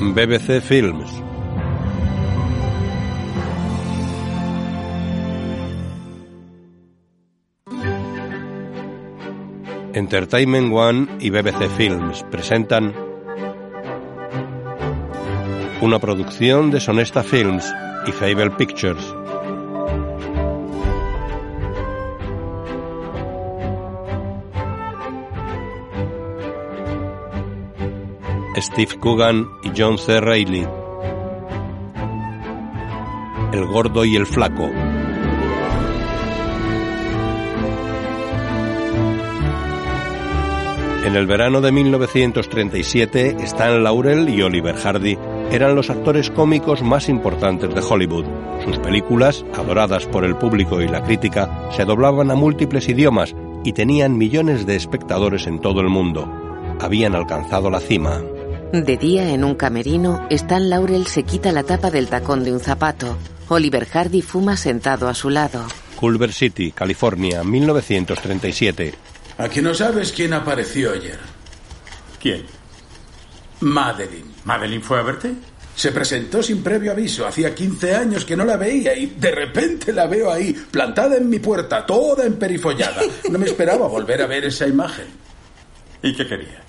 BBC Films. Entertainment One y BBC Films presentan una producción de Sonesta Films y Fable Pictures. Steve Coogan y John C. Reilly. El gordo y el flaco. En el verano de 1937, Stan Laurel y Oliver Hardy eran los actores cómicos más importantes de Hollywood. Sus películas, adoradas por el público y la crítica, se doblaban a múltiples idiomas y tenían millones de espectadores en todo el mundo. Habían alcanzado la cima. De día, en un camerino, Stan Laurel se quita la tapa del tacón de un zapato. Oliver Hardy fuma sentado a su lado. Culver City, California, 1937. Aquí no sabes quién apareció ayer. ¿Quién? Madeline. ¿Madeline fue a verte? Se presentó sin previo aviso. Hacía 15 años que no la veía y de repente la veo ahí, plantada en mi puerta, toda emperifollada. No me esperaba volver a ver esa imagen. ¿Y qué quería?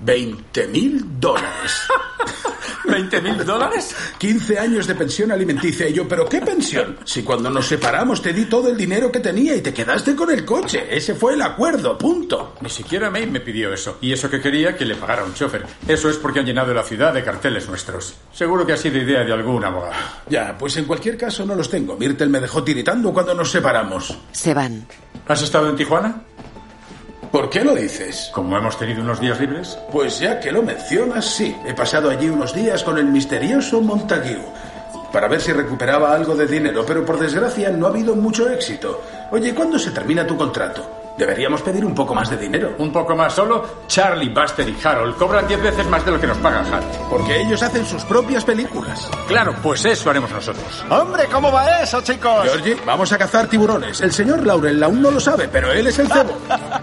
20 mil dólares. ¿20 mil dólares? 15 años de pensión alimenticia y yo, ¿pero qué pensión? Si cuando nos separamos te di todo el dinero que tenía y te quedaste con el coche. Ese fue el acuerdo, punto. Ni siquiera May me pidió eso. Y eso que quería que le pagara un chofer. Eso es porque han llenado la ciudad de carteles nuestros. Seguro que ha sido idea de algún abogado. Ya, pues en cualquier caso no los tengo. Myrtle me dejó tiritando cuando nos separamos. Se van. ¿Has estado en Tijuana? ¿Por qué lo dices? Como hemos tenido unos días libres. Pues ya que lo mencionas, sí. He pasado allí unos días con el misterioso Montague para ver si recuperaba algo de dinero, pero por desgracia no ha habido mucho éxito. Oye, ¿cuándo se termina tu contrato? Deberíamos pedir un poco más de dinero. ¿Un poco más solo? Charlie, Buster y Harold cobran 10 veces más de lo que nos paga Hal. Porque ellos hacen sus propias películas. Claro, pues eso haremos nosotros. Hombre, ¿cómo va eso, chicos? Georgie, vamos a cazar tiburones. El señor Laurel aún no lo sabe, pero él es el cebo.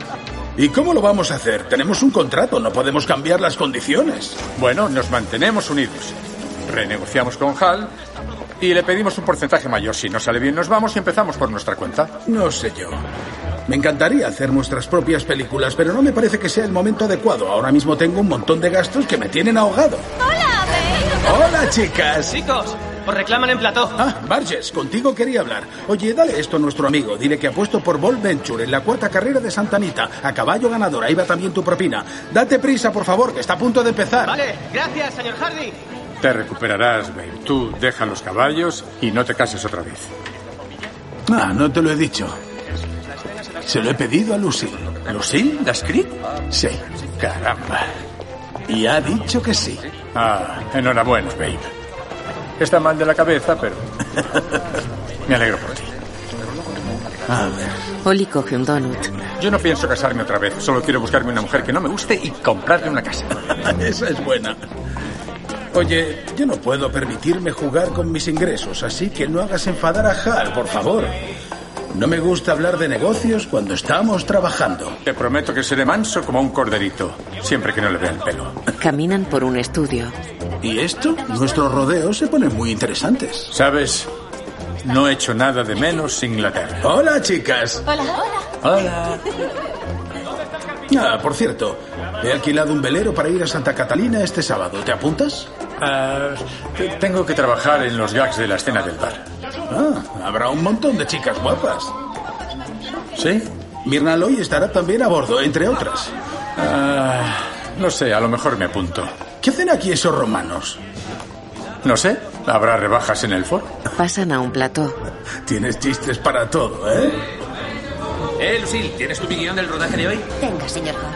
¿Y cómo lo vamos a hacer? Tenemos un contrato, no podemos cambiar las condiciones. Bueno, nos mantenemos unidos. Renegociamos con Hal y le pedimos un porcentaje mayor. Si no sale bien, nos vamos y empezamos por nuestra cuenta. No sé yo. Me encantaría hacer nuestras propias películas, pero no me parece que sea el momento adecuado. Ahora mismo tengo un montón de gastos que me tienen ahogado. ¡Hola, Bale! ¡Hola, chicas! Chicos, os reclaman en plató. Ah, Barges, contigo quería hablar. Oye, dale esto a nuestro amigo. Dile que ha puesto por Bold Venture en la cuarta carrera de Santa Anita. A caballo ganador. Ahí va también tu propina. Date prisa, por favor, que está a punto de empezar. Vale, gracias, señor Hardy. Te recuperarás, Babe. Tú deja los caballos y no te cases otra vez. Ah, no te lo he dicho. Se lo he pedido a Lucille. ¿Lucille? ¿La script? Sí. Caramba. Y ha dicho que sí. Ah, enhorabuena, Babe. Está mal de la cabeza, pero... Me alegro por ti. A ver. Oli coge un donut. Yo no pienso casarme otra vez. Solo quiero buscarme una mujer que no me guste y comprarle una casa. Esa es buena. Oye, yo no puedo permitirme jugar con mis ingresos, así que no hagas enfadar a Hal, por favor. No me gusta hablar de negocios cuando estamos trabajando. Te prometo que seré manso como un corderito, siempre que no le vea el pelo. Caminan por un estudio. ¿Y esto? Nuestros rodeos se ponen muy interesantes. ¿Sabes? No he hecho nada de menos Inglaterra. Hola, chicas. Hola, hola. Hola. Ah, por cierto, he alquilado un velero para ir a Santa Catalina este sábado. ¿Te apuntas? Te- tengo que trabajar en los gags de la escena del bar. Ah, habrá un montón de chicas guapas. ¿Sí? Mirna Loy estará también a bordo, entre otras. Ah, no sé, a lo mejor me apunto. ¿Qué hacen aquí esos romanos? No sé, habrá rebajas en el foro. Pasan a un plató. Tienes chistes para todo, ¿eh? Eh, Lucille, ¿tienes tu guion del rodaje de hoy? Tenga, señor Hall.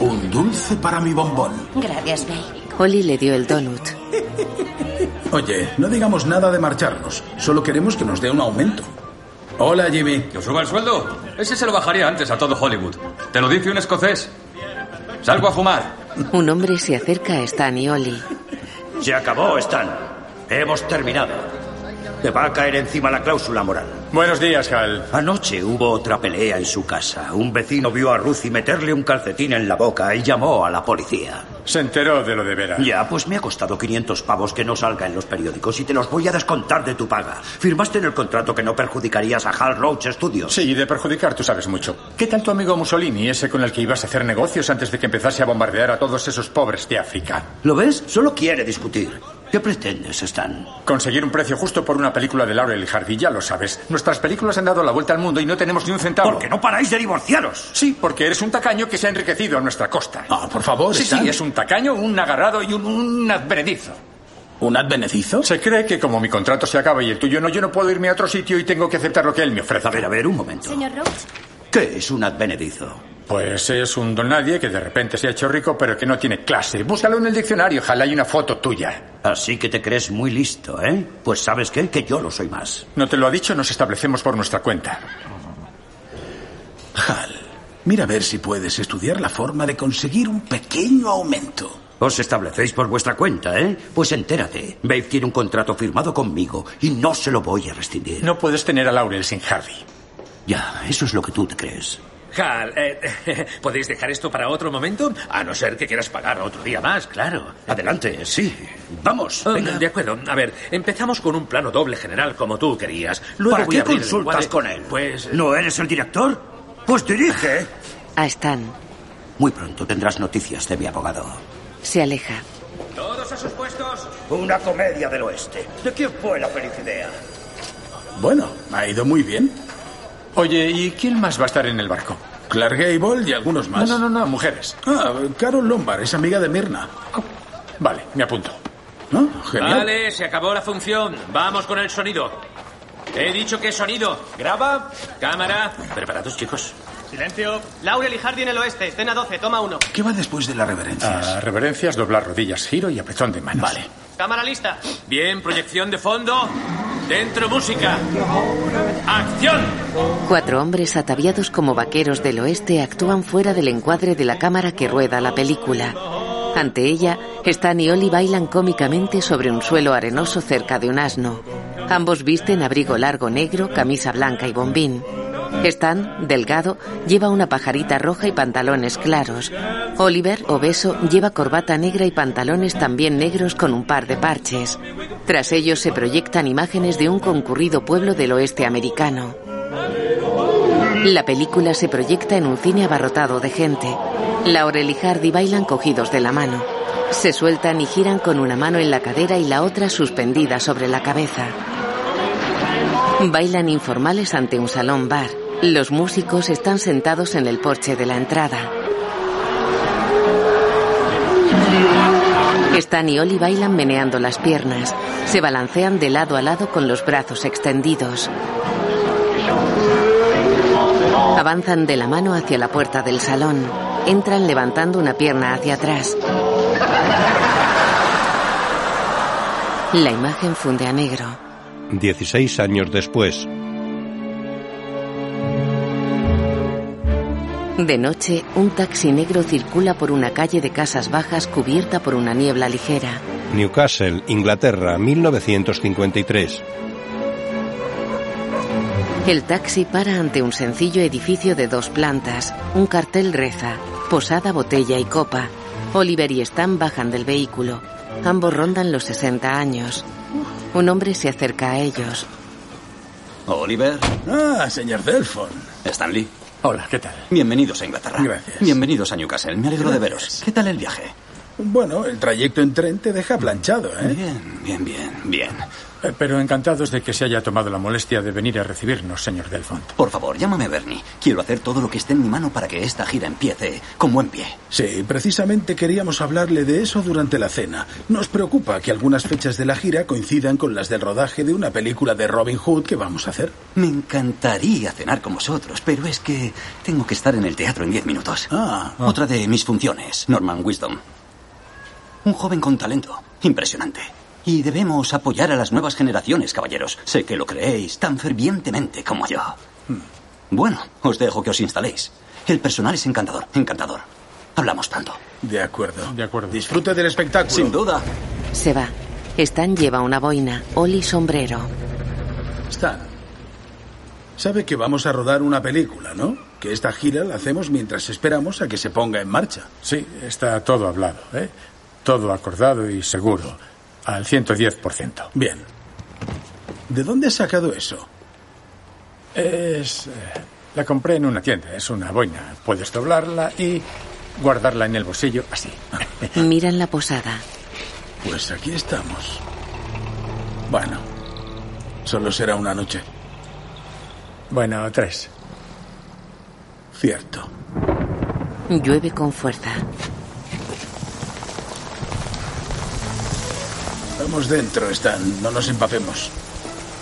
Un dulce para mi bombón. Gracias, Bale. Oli le dio el donut. Oye, no digamos nada de marcharnos. Solo queremos que nos dé un aumento. Hola, Jimmy. ¿Que os suba el sueldo? Ese se lo bajaría antes a todo Hollywood. Te lo dice un escocés. Salgo a fumar. Un hombre se acerca a Stan y Oli. Se acabó, Stan. Hemos terminado. Te va a caer encima la cláusula moral. Buenos días, Hal. Anoche hubo otra pelea en su casa. Un vecino vio a Ruthie meterle un calcetín en la boca y llamó a la policía. Se enteró de lo de veras. Ya, pues me ha costado 500 pavos que no salga en los periódicos y te los voy a descontar de tu paga. Firmaste en el contrato que no perjudicarías a Hal Roach Studios. Sí, y de perjudicar tú sabes mucho. ¿Qué tal tu amigo Mussolini, ese con el que ibas a hacer negocios antes de que empezase a bombardear a todos esos pobres de África? ¿Lo ves? Solo quiere discutir. ¿Qué pretendes, Stan? Conseguir un precio justo por una película de Laurel y Hardy, ya lo sabes. Nuestras películas han dado la vuelta al mundo y no tenemos ni un centavo. Porque no paráis de divorciaros. Sí, porque eres un tacaño que se ha enriquecido a nuestra costa. Ah, por favor, Sí, Stan. sí, es un tacaño, un agarrado y un, un advenedizo. ¿Un advenedizo? Se cree que como mi contrato se acaba y el tuyo no, yo no puedo irme a otro sitio y tengo que aceptar lo que él me ofrece. A ver, a ver, un momento. Señor Roach, ¿Qué es un advenedizo? Pues es un don nadie que de repente se ha hecho rico pero que no tiene clase. Búscalo en el diccionario, ojalá hay una foto tuya. Así que te crees muy listo, ¿eh? Pues ¿sabes qué? Que yo lo soy más. ¿No te lo ha dicho? Nos establecemos por nuestra cuenta. Hal, mira a ver si puedes estudiar la forma de conseguir un pequeño aumento. Os establecéis por vuestra cuenta, ¿eh? Pues entérate. Babe tiene un contrato firmado conmigo y no se lo voy a rescindir. No puedes tener a Laurel sin Hardy. Ya, eso es lo que tú te crees. Hal, eh, ¿podéis dejar esto para otro momento? A no ser que quieras pagar otro día más, claro. Adelante, sí. Vamos, Ah, venga. De acuerdo. A ver, empezamos con un plano doble general como tú querías. Luego ¿Para voy qué consultas con él? Pues... ¿No eres el director? Pues dirige. A Stan. Muy pronto tendrás noticias de mi abogado. Se aleja. Todos a sus puestos. Una comedia del oeste. ¿De quién fue la feliz idea? Bueno, ha ido muy bien. Oye, ¿y quién más va a estar en el barco? Clark Gable y algunos más. No, no, no, no, mujeres. Ah, Carol Lombard es amiga de Mirna. Vale, me apunto. ¿No? Genial. Vale, se acabó la función. Vamos con el sonido. He dicho que sonido. Graba. Cámara. ¿Preparados, chicos? Silencio. Laurel y Hardy en el oeste. Escena 12. Toma uno. ¿Qué va después de las reverencias? Ah, reverencias, doblar rodillas, giro y apretón de manos. Vale. Cámara lista. Bien, proyección de fondo. Dentro música. ¡Acción! Cuatro hombres ataviados como vaqueros del oeste actúan fuera del encuadre de la cámara que rueda la película. Ante ella, Stan y Ollie bailan cómicamente sobre un suelo arenoso cerca de un asno. Ambos visten abrigo largo negro, camisa blanca y bombín. Stan, delgado, lleva una pajarita roja y pantalones claros. Oliver, obeso, lleva corbata negra y pantalones también negros con un par de parches. Tras ellos se proyectan imágenes de un concurrido pueblo del oeste americano. La película se proyecta en un cine abarrotado de gente. Laurel y Hardy bailan cogidos de la mano. Se sueltan y giran con una mano en la cadera y la otra suspendida sobre la cabeza. Bailan informales ante un salón bar. Los músicos están sentados en el porche de la entrada. Stan y Ollie bailan meneando las piernas. Se balancean de lado a lado con los brazos extendidos. Avanzan de la mano hacia la puerta del salón. Entran levantando una pierna hacia atrás. La imagen funde a negro. 16 años después. De noche, un taxi negro circula por una calle de casas bajas cubierta por una niebla ligera. Newcastle, Inglaterra, 1953. El taxi para ante un sencillo edificio de dos plantas. Un cartel reza, posada, botella y copa. Oliver y Stan bajan del vehículo. Ambos rondan los 60 años. Un hombre se acerca a ellos. Oliver. Ah, señor Delfon. Stanley. Hola, ¿qué tal? Bienvenidos a Inglaterra. Gracias. Bienvenidos a Newcastle. Me alegro de veros. ¿Qué tal el viaje? Bueno, el trayecto en tren te deja planchado, ¿eh? Bien, bien, bien, bien. Eh, Pero encantados de que se haya tomado la molestia de venir a recibirnos, señor Delfont. Por favor, llámame Bernie. Quiero hacer todo lo que esté en mi mano para que esta gira empiece con buen pie. Sí, precisamente queríamos hablarle de eso durante la cena. Nos preocupa que algunas fechas de la gira coincidan con las del rodaje de una película de Robin Hood que vamos a hacer. Me encantaría cenar con vosotros, pero es que tengo que estar en el teatro en diez minutos. Ah, Otra de mis funciones, Norman Wisdom. Un joven con talento, impresionante. Y debemos apoyar a las nuevas generaciones, caballeros. Sé que lo creéis tan fervientemente como yo. Bueno, os dejo que os instaléis. El personal es encantador, encantador. Hablamos pronto. de acuerdo. De acuerdo. Disfrute del espectáculo. Sin duda. Se va. Stan lleva una boina, Ollie sombrero. Stan, sabe que vamos a rodar una película, ¿no? que esta gira la hacemos mientras esperamos a que se ponga en marcha. Sí, está todo hablado, ¿eh? Todo acordado y seguro. Al 110%. Bien. ¿De dónde has sacado eso? Es. eh, la compré en una tienda. Es una boina. Puedes doblarla y guardarla en el bolsillo así. Miran la posada. Pues aquí estamos. Bueno, solo será una noche. Bueno, tres. Cierto. Llueve con fuerza. Vamos dentro, Stan. No nos empapemos.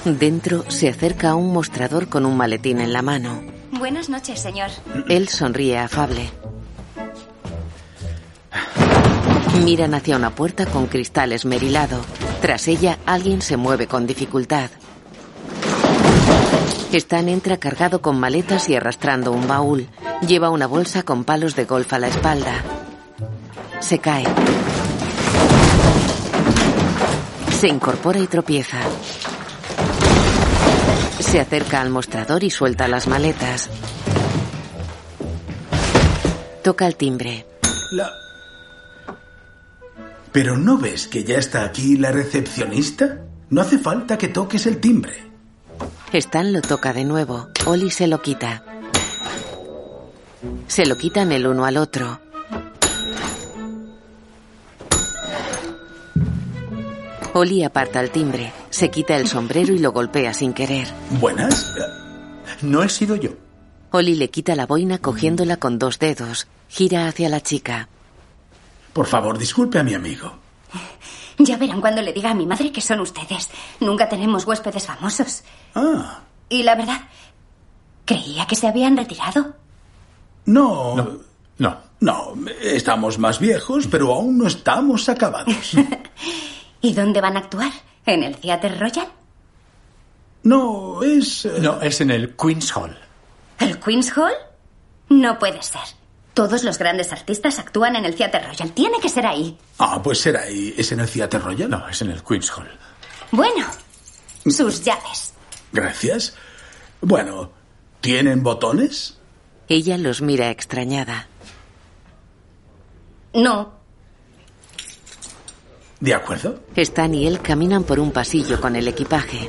Dentro se acerca a un mostrador con un maletín en la mano. Buenas noches, señor. Él sonríe afable. Miran hacia una puerta con cristal esmerilado. Tras ella, alguien se mueve con dificultad. Stan entra cargado con maletas y arrastrando un baúl. Lleva una bolsa con palos de golf a la espalda. Se cae. Se incorpora y tropieza. Se acerca al mostrador y suelta las maletas. Toca el timbre. La... ¿Pero no ves que ya está aquí la recepcionista? No hace falta que toques el timbre. Stan lo toca de nuevo. Oli se lo quita. Se lo quitan el uno al otro. Oli aparta el timbre, se quita el sombrero y lo golpea sin querer. ¿Buenas? No he sido yo. Oli le quita la boina cogiéndola con dos dedos. Gira hacia la chica. Por favor, disculpe a mi amigo. Ya verán cuando le diga a mi madre que son ustedes. Nunca tenemos huéspedes famosos. Ah, Y la verdad, creía que se habían retirado. no. No. No, estamos más viejos, pero aún no estamos acabados. ¿Y dónde van a actuar? ¿En el Theatre Royal? No, es... eh, No, es en el Queen's Hall. ¿El Queen's Hall? No puede ser. Todos los grandes artistas actúan en el Theatre Royal. Tiene que ser ahí. Ah, pues será ahí. ¿Es en el Theatre Royal? No, es en el Queen's Hall. Bueno, sus llaves. Gracias. Bueno, ¿tienen botones? Ella los mira extrañada. No. De acuerdo. Stan y él caminan por un pasillo con el equipaje.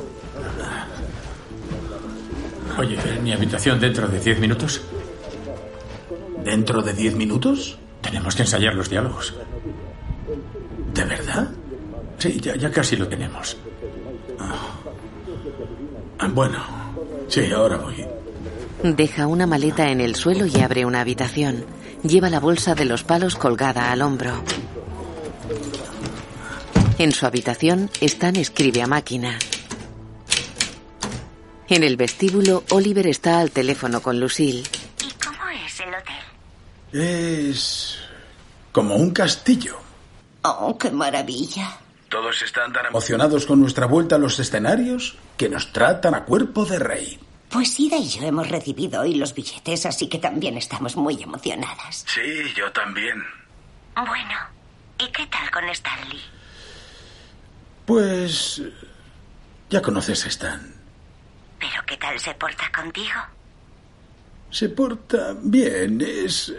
Oye, ¿en mi habitación dentro de diez minutos? ¿Dentro de diez minutos? Tenemos que ensayar los diálogos. ¿De verdad? Sí, ya, ya casi lo tenemos. Ah, Bueno, sí, ahora voy. Deja una maleta en el suelo y abre una habitación. Lleva la bolsa de los palos colgada al hombro. En su habitación, Stan escribe a máquina. En el vestíbulo, Oliver está al teléfono con Lucille. ¿Y cómo es el hotel? Es como un castillo. Oh, qué maravilla. Todos están tan emocionados con nuestra vuelta a los escenarios que nos tratan a cuerpo de rey. Pues Ida y yo hemos recibido hoy los billetes, así que también estamos muy emocionadas. Sí, yo también. Bueno, ¿y qué tal con Stanley? Pues... Ya conoces a Stan. ¿Pero qué tal se porta contigo? Se porta bien. Es...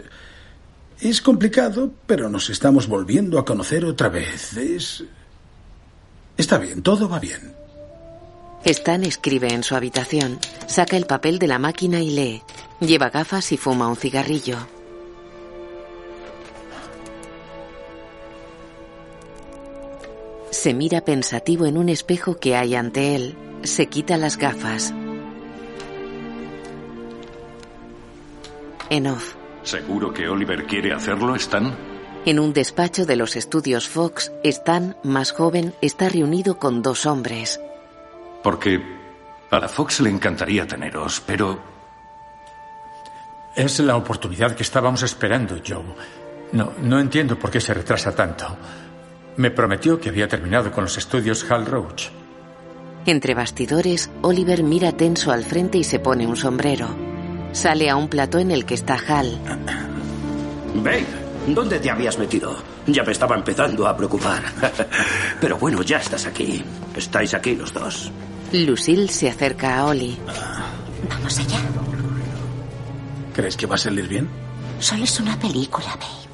Es complicado, pero nos estamos volviendo a conocer otra vez. Es... Está bien, todo va bien. Stan escribe en su habitación. Saca el papel de la máquina y lee. Lleva gafas y fuma un cigarrillo. Se mira pensativo en un espejo que hay ante él. Se quita las gafas. En off. ¿Seguro que Oliver quiere hacerlo, Stan? En un despacho de los estudios Fox, Stan, más joven, está reunido con dos hombres. Porque a la Fox le encantaría teneros, pero Es la oportunidad que estábamos esperando, Joe. No, no entiendo por qué se retrasa tanto. Me prometió que había terminado con los estudios Hal Roach. Entre bastidores, Oliver mira tenso al frente y se pone un sombrero. Sale a un plató en el que está Hal. Babe, ¿dónde te habías metido? Ya me estaba empezando a preocupar. Pero bueno, ya estás aquí. Estáis aquí los dos. Lucille se acerca a Oli. Vamos allá. ¿Crees que va a salir bien? Solo es una película, babe.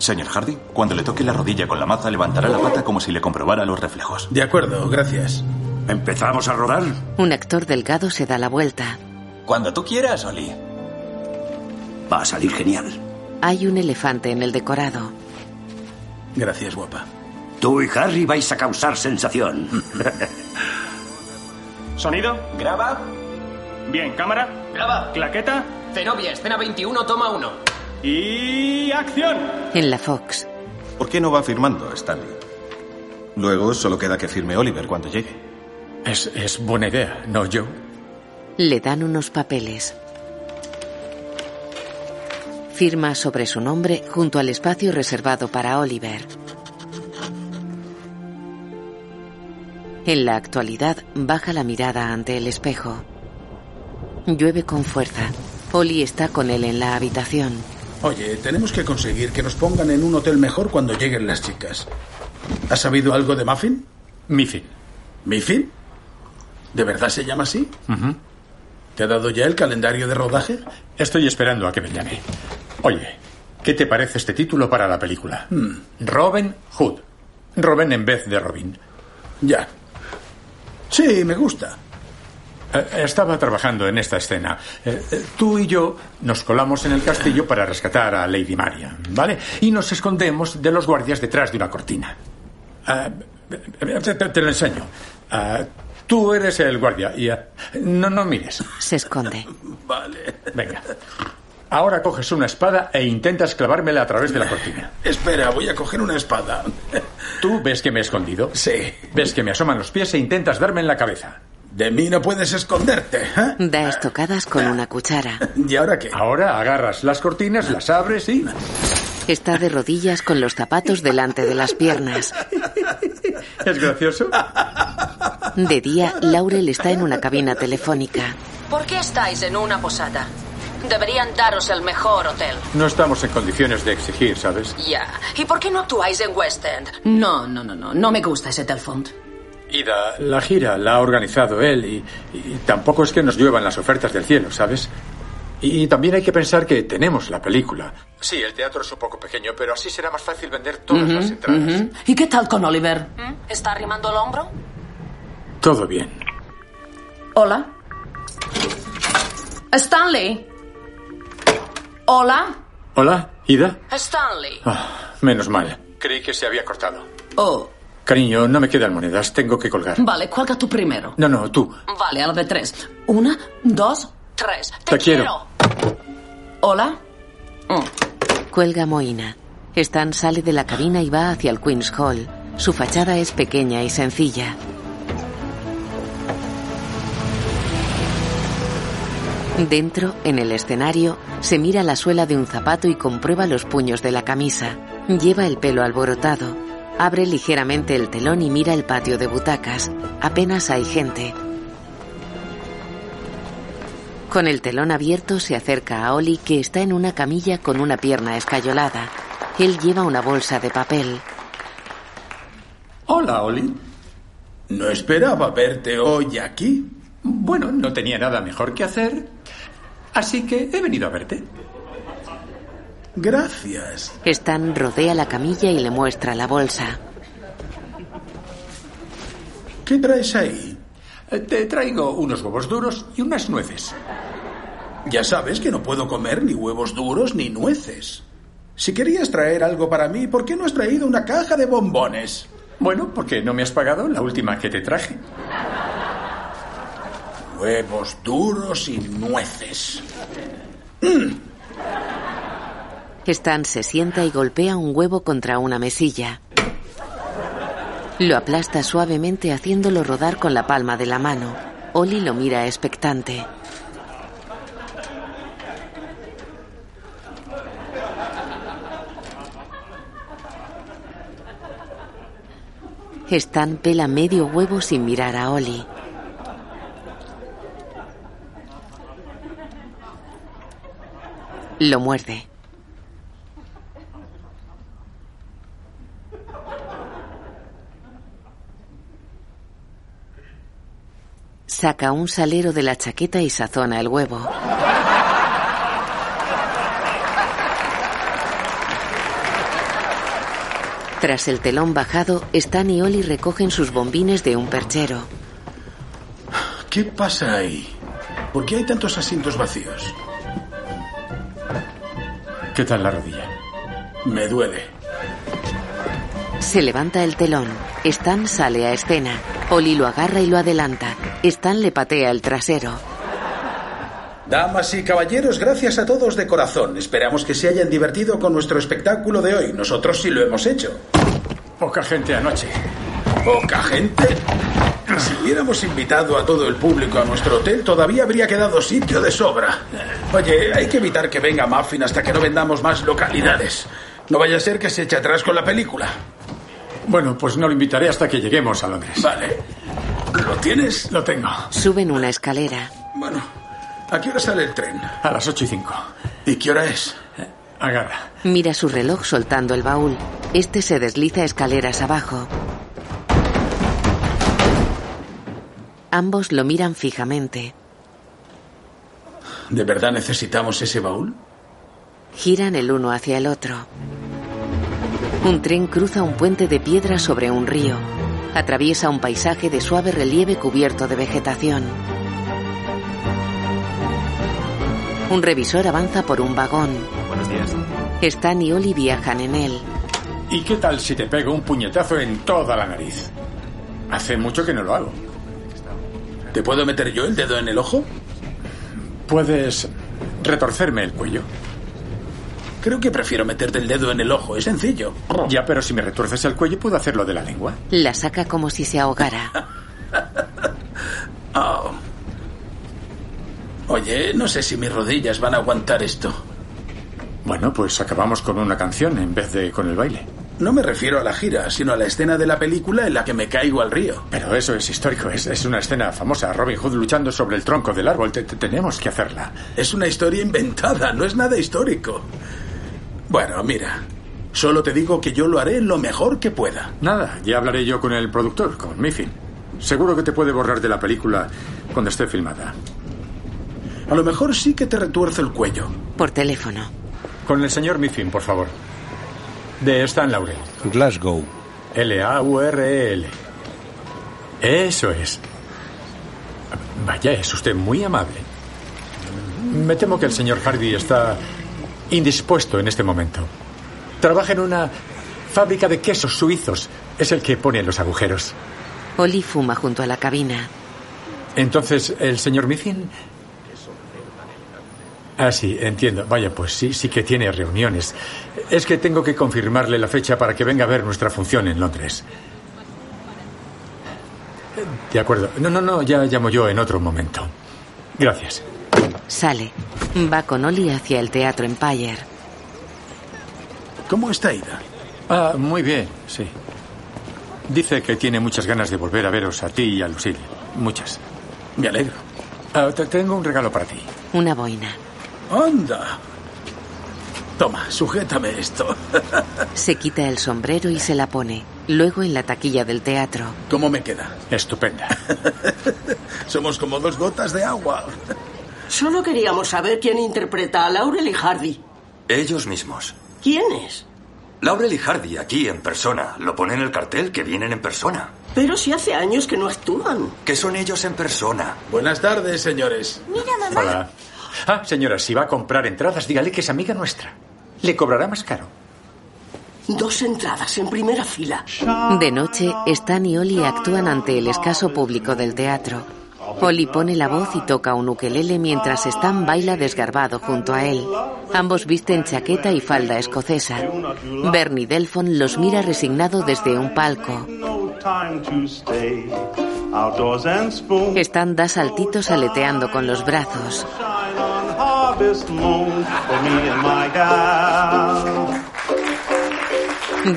Señor Hardy, cuando le toque la rodilla con la maza, levantará la pata como si le comprobara los reflejos. De acuerdo, gracias. ¿Empezamos a rodar? Un actor delgado se da la vuelta. Cuando tú quieras, Oli. Va a salir genial. Hay un elefante en el decorado. Gracias, guapa. Tú y Harry vais a causar sensación. ¿Sonido? Graba. Bien, cámara. Graba. Claqueta. Zenobia, escena 21, toma 1. Y acción. En la Fox. ¿Por qué no va firmando, Stanley? Luego solo queda que firme Oliver cuando llegue. Es, es buena idea, ¿no, Joe? Le dan unos papeles. Firma sobre su nombre junto al espacio reservado para Oliver. En la actualidad baja la mirada ante el espejo. Llueve con fuerza. Oli está con él en la habitación. Oye, tenemos que conseguir que nos pongan en un hotel mejor cuando lleguen las chicas. ¿Has sabido algo de Muffin? Miffin. ¿Miffin? ¿De verdad se llama así? ¿Te ha dado ya el calendario de rodaje? Estoy esperando a que me llame. Oye, ¿qué te parece este título para la película? Hmm. Robin Hood. Robin en vez de Robin. Ya. Sí, me gusta. Eh, Estaba trabajando en esta escena. Eh, eh, Tú y yo nos colamos en el castillo para rescatar a Lady Marian, ¿vale? Y nos escondemos de los guardias detrás de una cortina. Ah, te, te- te lo enseño. Ah, tú eres el guardia y... ah, no, no mires. Se esconde. Vale. Venga. Ahora coges una espada e intentas clavármela a través de la cortina. Espera, voy a coger una espada. ¿Tú ves que me he escondido? Sí. ¿Ves que me asoman los pies e intentas darme en la cabeza? De mí no puedes esconderte. ¿eh? Da estocadas con una cuchara. ¿Y ahora qué? Ahora agarras las cortinas, las abres y... Está de rodillas con los zapatos delante de las piernas. ¿Es gracioso? De día, Laurel está en una cabina telefónica. ¿Por qué estáis en una posada? Deberían daros el mejor hotel. No estamos en condiciones de exigir, ¿sabes? Ya. ¿Y por qué no actuáis en West End? No, no, no, no. No me gusta ese Telfont. Ida, la gira la ha organizado él y, y tampoco es que nos lluevan las ofertas del cielo, ¿sabes? Y, también hay que pensar que tenemos la película. Sí, el teatro es un poco pequeño, pero así será más fácil vender todas las entradas. ¿Y qué tal con Oliver? ¿Está arrimando el hombro? Todo bien. Hola. Stanley. Hola. Hola, Ida. Stanley. Ah, menos mal. Creí que se había cortado. Oh, Cariño, no me quedan monedas, tengo que colgar. vale, cuelga tú primero. No, no, tú. Vale, a la de tres. Una, dos, tres. Te, quiero. Hola. Cuelga Moina. Stan sale de la cabina y va hacia el Queen's Hall. Su fachada es pequeña y sencilla. Dentro, en el escenario, se mira la suela de un zapato y comprueba los puños de la camisa. Lleva el pelo alborotado. Abre ligeramente el telón y mira el patio de butacas. Apenas hay gente. Con el telón abierto se acerca a Oli que está en una camilla con una pierna escayolada. Él lleva una bolsa de papel. Hola, Oli. No esperaba verte hoy aquí. Bueno, no tenía nada mejor que hacer, así que he venido a verte. Gracias. Stan rodea la camilla y le muestra la bolsa. ¿Qué traes ahí? Eh, Te traigo unos huevos duros y unas nueces. Ya sabes que no puedo comer ni huevos duros ni nueces. Si querías traer algo para mí, ¿por qué no has traído una caja de bombones? Bueno, porque no me has pagado la última que te traje. Huevos duros y nueces. Stan se sienta y golpea un huevo contra una mesilla. Lo aplasta suavemente haciéndolo rodar con la palma de la mano. Oli lo mira expectante. Stan pela medio huevo sin mirar a Oli. Lo muerde. Saca un salero de la chaqueta y sazona el huevo. Tras el telón bajado, Stan y Oli recogen sus bombines de un perchero. ¿Qué pasa ahí? ¿Por qué hay tantos asientos vacíos? ¿Qué tal la rodilla? Me duele. Se levanta el telón. Stan sale a escena. Oli lo agarra y lo adelanta. Stan le patea el trasero. Damas y caballeros, gracias a todos de corazón. Esperamos que se hayan divertido con nuestro espectáculo de hoy. Nosotros sí lo hemos hecho. Poca gente anoche. ¿Poca gente? Si hubiéramos invitado a todo el público a nuestro hotel, todavía habría quedado sitio de sobra. Oye, hay que evitar que venga Muffin hasta que no vendamos más localidades. No vaya a ser que se eche atrás con la película. Bueno, pues no lo invitaré hasta que lleguemos a Londres. Vale. ¿Lo tienes? Lo tengo. Suben una escalera. Bueno, ¿a qué hora sale el tren? A las ocho y cinco. ¿Y qué hora es? Agarra. Mira su reloj soltando el baúl. Este se desliza escaleras abajo. Ambos lo miran fijamente. ¿De verdad necesitamos ese baúl? Giran el uno hacia el otro. Un tren cruza un puente de piedra sobre un río. Atraviesa un paisaje de suave relieve cubierto de vegetación. Un revisor avanza por un vagón. Buenos días. Stan y Oli viajan en él. ¿Y qué tal si te pego un puñetazo en toda la nariz? Hace mucho que no lo hago. ¿Te puedo meter yo el dedo en el ojo? Puedes retorcerme el cuello. Creo que prefiero meterte el dedo en el ojo, es sencillo. Ya, pero si me retuerces el cuello, puedo hacerlo de la lengua. La saca como si se ahogara. Oh. Oye, no sé si mis rodillas van a aguantar esto. Bueno, pues acabamos con una canción en vez de con el baile. No me refiero a la gira, sino a la escena de la película en la que me caigo al río. Pero eso es histórico, es, es una escena famosa. Robin Hood luchando sobre el tronco del árbol. Te- te- tenemos que hacerla. Es una historia inventada, no es nada histórico. Bueno, mira, solo te digo que yo lo haré lo mejor que pueda. Nada, ya hablaré yo con el productor, con Miffin. Seguro que te puede borrar de la película cuando esté filmada. A lo mejor sí que te retuerzo el cuello. Por teléfono. Con el señor Miffin, por favor. De Stan Laurel. Glasgow. L-A-U-R-E-L. Eso es. Vaya, es usted muy amable. Me temo que el señor Hardy está indispuesto en este momento. Trabaja en una fábrica de quesos suizos. Es el que pone los agujeros. Oli fuma junto a la cabina. Entonces, ¿el señor Miffin? Ah, sí, entiendo. Vaya, pues sí, sí que tiene reuniones. Es que tengo que confirmarle la fecha para que venga a ver nuestra función en Londres. De acuerdo. No, no, no, ya llamo yo en otro momento. Gracias. Sale. Va con Oli hacia el teatro Empire. ¿Cómo está Ida? Ah, muy bien, sí. Dice que tiene muchas ganas de volver a veros a ti y a Lucille. Muchas. Me alegro. Ah, te- tengo un regalo para ti. Una boina. ¡Anda! Toma, sujétame esto. Se quita el sombrero y se la pone. Luego en la taquilla del teatro. ¿Cómo me queda? Estupenda. Somos como dos gotas de agua. Solo queríamos saber quién interpreta a Laurel y Hardy. Ellos mismos. ¿Quién es? Laurel y Hardy, aquí en persona. Lo pone en el cartel que vienen en persona. Pero si hace años que no actúan. Que son ellos en persona. Buenas tardes, señores. Mira, mamá. Hola. Ah, señora, si va a comprar entradas, dígale que es amiga nuestra. Le cobrará más caro. Dos entradas en primera fila. De noche, Stan y Oli actúan ante el escaso público del teatro. Oli pone la voz y toca un ukelele mientras Stan baila desgarbado junto a él. Ambos visten chaqueta y falda escocesa. Bernie Delfon los mira resignado desde un palco. Stan da saltitos aleteando con los brazos.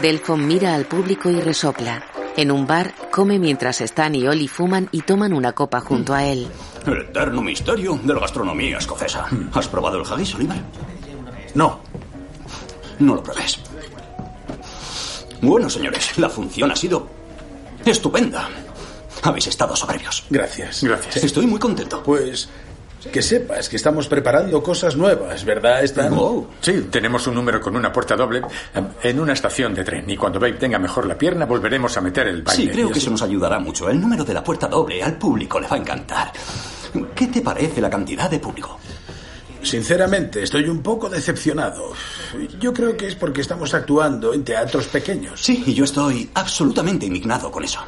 Delfon mira al público y resopla. En un bar, come mientras Stan y Oli fuman y toman una copa junto a él. El eterno misterio de la gastronomía escocesa. ¿Has probado el haggis, Oliver? No. No lo pruebes. Bueno, señores, la función ha sido estupenda. Habéis estado soberbios. Gracias. Gracias. Estoy muy contento. Pues que sepas que estamos preparando cosas nuevas, ¿verdad, Stan? Sí, tenemos un número con una puerta doble eh, en una estación de tren. Y cuando Babe tenga mejor la pierna, volveremos a meter el baile. Sí, creo que eso nos ayudará mucho. El número de la puerta doble al público le va a encantar. ¿Qué te parece la cantidad de público? Sinceramente, estoy un poco decepcionado. Yo creo que es porque estamos actuando en teatros pequeños. Sí, y yo estoy absolutamente indignado con eso.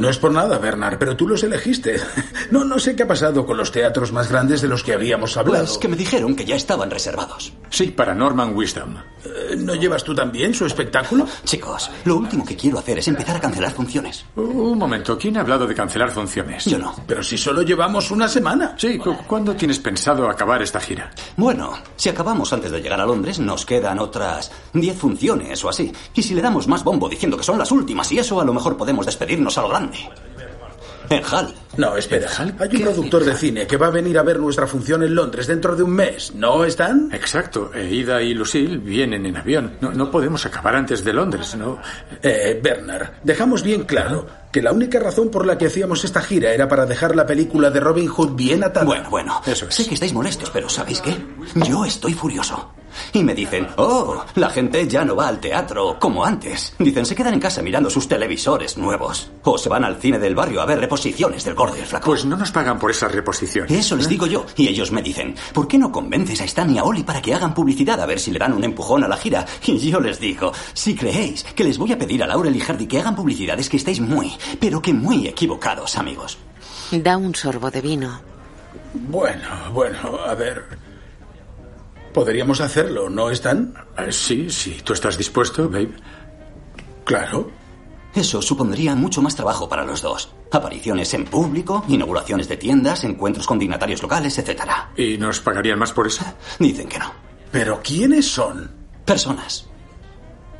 No es por nada, Bernard, pero tú los elegiste. No, no sé qué ha pasado con los teatros más grandes de los que habíamos hablado. Pues que me dijeron que ya estaban reservados. Sí, para Norman Wisdom. Eh, ¿No llevas tú también su espectáculo? Chicos, lo último que quiero hacer es empezar a cancelar funciones. Un momento, ¿quién ha hablado de cancelar funciones? Yo no. Pero si solo llevamos una semana. Sí, ¿cu- ¿cuándo tienes pensado acabar esta gira? Bueno, si acabamos antes de llegar a Londres, nos quedan otras 10 funciones o así. Y si le damos más bombo diciendo que son las últimas y eso, a lo mejor podemos despedirnos a lo grande. En Hall. No, espera. Hay un productor de cine que va a venir a ver nuestra función en Londres dentro de un mes. ¿No están? Exacto. E Ida y Lucille vienen en avión. No, no podemos acabar antes de Londres, ¿no? Eh, Bernard, dejamos bien claro que la única razón por la que hacíamos esta gira era para dejar la película de Robin Hood bien atada. Bueno, bueno. Eso es. Sé que estáis molestos, pero ¿sabéis qué? Yo estoy furioso. Y me dicen, oh, la gente ya no va al teatro como antes. Dicen, se quedan en casa mirando sus televisores nuevos. O se van al cine del barrio a ver reposiciones del gordo y el flaco. Pues no nos pagan por esas reposiciones. Eso les digo yo. Y ellos me dicen, ¿por qué no convences a Stan y a Oli para que hagan publicidad a ver si le dan un empujón a la gira? Y yo les digo, si creéis que les voy a pedir a Laurel y Hardy que hagan publicidad es que estáis muy, pero que muy equivocados, amigos. Da un sorbo de vino. Bueno, bueno, a ver. Podríamos hacerlo, ¿no están? Eh, Sí, sí. ¿Tú estás dispuesto, babe? Claro. Eso supondría mucho más trabajo para los dos. Apariciones en público, inauguraciones de tiendas, encuentros con dignatarios locales, etc. ¿Y nos pagarían más por eso? Dicen que no. ¿Pero quiénes son? Personas.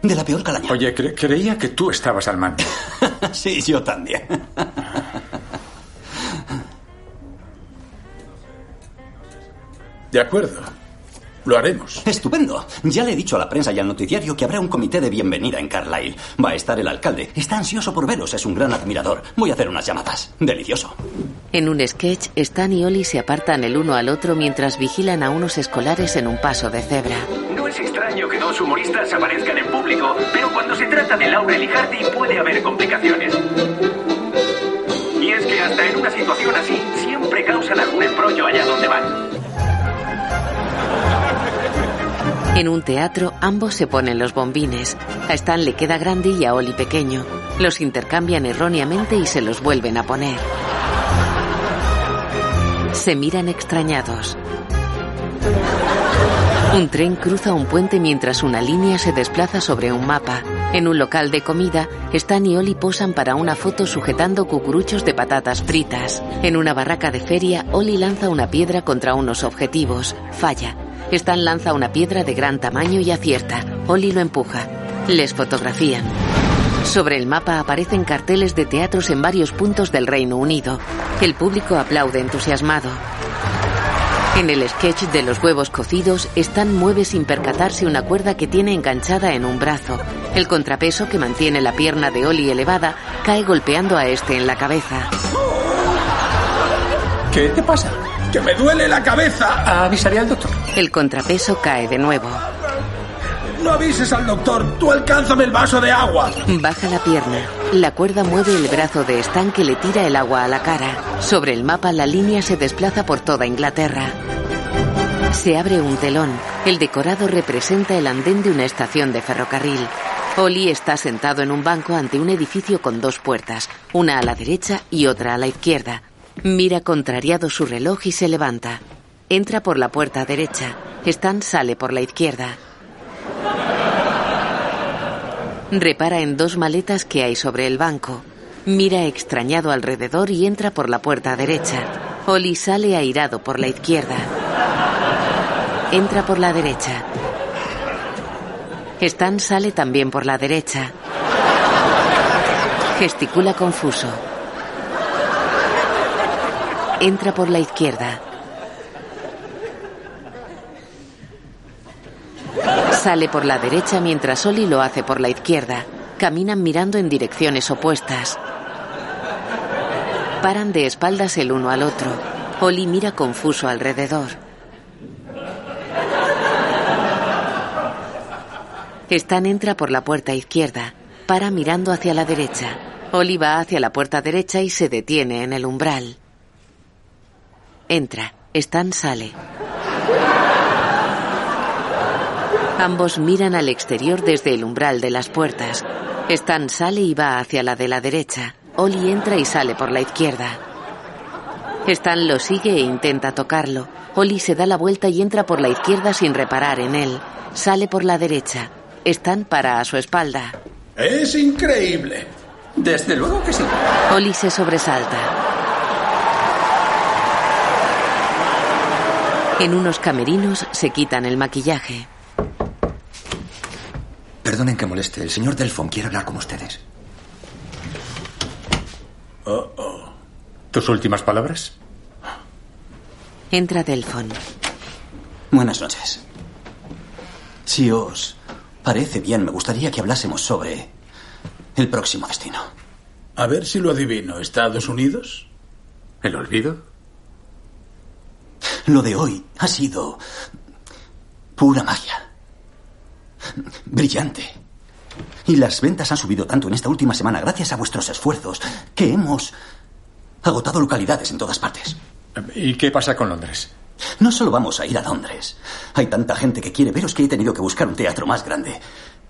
De la peor calaña. Oye, cre- creía que tú estabas al mando. sí, yo también. De acuerdo. Lo haremos. Estupendo. Ya le he dicho a la prensa y al noticiario que habrá un comité de bienvenida en Carlisle. Va a estar el alcalde. Está ansioso por veros. Es un gran admirador. Voy a hacer unas llamadas. Delicioso. En un sketch, Stan y Ollie se apartan el uno al otro mientras vigilan a unos escolares en un paso de cebra. No es extraño que dos humoristas aparezcan en público, pero cuando se trata de Laurel y Hardy puede haber complicaciones. Y es que hasta en una situación así siempre causan algún embrollo allá donde van. En un teatro, ambos se ponen los bombines. A Stan le queda grande y a Ollie pequeño. Los intercambian erróneamente y se los vuelven a poner. Se miran extrañados. Un tren cruza un puente mientras una línea se desplaza sobre un mapa. En un local de comida, Stan y Ollie posan para una foto sujetando cucuruchos de patatas fritas. En una barraca de feria, Ollie lanza una piedra contra unos objetivos. Falla. Stan lanza una piedra de gran tamaño y acierta. Ollie lo empuja. Les fotografían. Sobre el mapa aparecen carteles de teatros en varios puntos del Reino Unido. El público aplaude entusiasmado. En el sketch de los huevos cocidos, Stan mueve sin percatarse una cuerda que tiene enganchada en un brazo. El contrapeso que mantiene la pierna de Ollie elevada cae golpeando a este en la cabeza. ¿Qué te pasa? ¡Que me duele la cabeza! Avisaré al doctor. El contrapeso cae de nuevo. No avises al doctor. Tú alcánzame el vaso de agua. Baja la pierna. La cuerda mueve el brazo de Stan que le tira el agua a la cara. Sobre el mapa la línea se desplaza por toda Inglaterra. Se abre un telón. El decorado representa el andén de una estación de ferrocarril. Ollie está sentado en un banco ante un edificio con dos puertas, una a la derecha y otra a la izquierda. Mira contrariado su reloj y se levanta. Entra por la puerta derecha. Stan sale por la izquierda. Repara en dos maletas que hay sobre el banco. Mira extrañado alrededor y entra por la puerta derecha. Ollie sale airado por la izquierda. Entra por la derecha. Stan sale también por la derecha. Gesticula confuso. Entra por la izquierda. Sale por la derecha mientras Oli lo hace por la izquierda. Caminan mirando en direcciones opuestas. Paran de espaldas el uno al otro. Oli mira confuso alrededor. Stan entra por la puerta izquierda. Para mirando hacia la derecha. Oli va hacia la puerta derecha y se detiene en el umbral. Entra. Stan sale. Ambos miran al exterior desde el umbral de las puertas. Stan sale y va hacia la de la derecha. Oli entra y sale por la izquierda. Stan lo sigue e intenta tocarlo. Oli se da la vuelta y entra por la izquierda sin reparar en él. Sale por la derecha. Stan para a su espalda. Es increíble. Desde luego que sí. Oli se sobresalta. En unos camerinos se quitan el maquillaje. Perdonen que moleste. El señor Delfon quiere hablar con ustedes. Oh, oh. ¿Tus últimas palabras? Entra Delfon. Buenas noches. Si os parece bien, me gustaría que hablásemos sobre el próximo destino. A ver si lo adivino. ¿Estados Unidos? ¿El olvido? Lo de hoy ha sido pura magia. Brillante. Y las ventas han subido tanto en esta última semana gracias a vuestros esfuerzos que hemos agotado localidades en todas partes. ¿Y qué pasa con Londres? No solo vamos a ir a Londres. Hay tanta gente que quiere veros que he tenido que buscar un teatro más grande.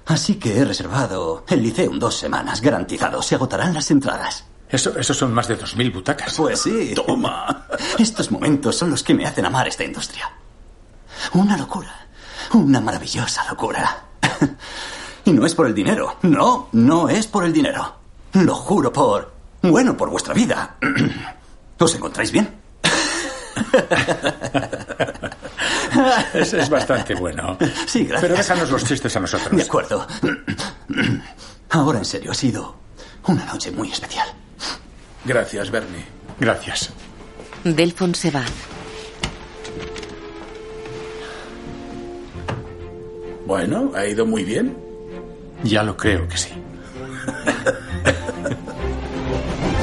Así que he reservado el Liceum dos semanas, garantizado. Se agotarán las entradas. Eso, eso son más de dos mil butacas. Pues sí. Toma. Estos momentos son los que me hacen amar esta industria. Una locura. Una maravillosa locura. Y no es por el dinero. No, no es por el dinero. Lo juro por... Bueno, por vuestra vida. ¿Os encontráis bien? Ese es bastante bueno. Sí, gracias. Pero déjanos los chistes a nosotros. De acuerdo. Ahora, en serio, ha sido una noche muy especial. Gracias, Bernie. Gracias. Delfon se va. Bueno, ha ido muy bien. Ya lo creo que sí.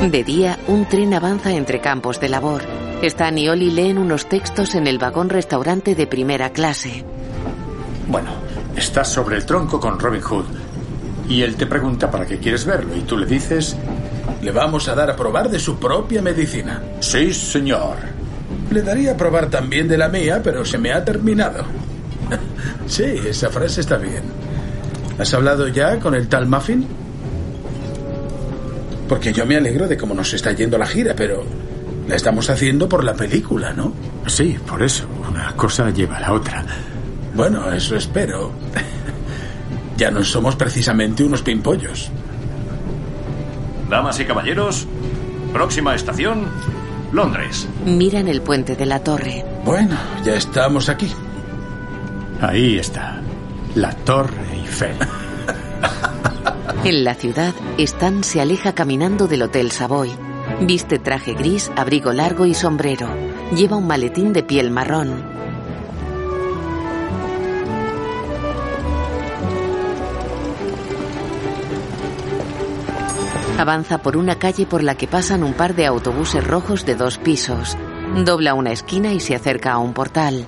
De día, un tren avanza entre campos de labor. Stan y Oli leen unos textos en el vagón restaurante de primera clase. Bueno, estás sobre el tronco con Robin Hood. Y él te pregunta para qué quieres verlo. Y tú le dices... Le vamos a dar a probar de su propia medicina. Sí, señor. Le daría a probar también de la mía, pero se me ha terminado. Sí, esa frase está bien. ¿Has hablado ya con el tal Muffin? Porque yo me alegro de cómo nos está yendo la gira, pero la estamos haciendo por la película, ¿no? Sí, por eso. Una cosa lleva a la otra. Bueno, eso espero. Ya no somos precisamente unos pimpollos. Damas y caballeros, próxima estación, Londres. Miran el puente de la torre. Bueno, ya estamos aquí. Ahí está. La Torre Eiffel. En la ciudad, Stan se aleja caminando del Hotel Savoy. Viste traje gris, abrigo largo y sombrero. Lleva un maletín de piel marrón. Avanza por una calle por la que pasan un par de autobuses rojos de dos pisos. Dobla una esquina y se acerca a un portal.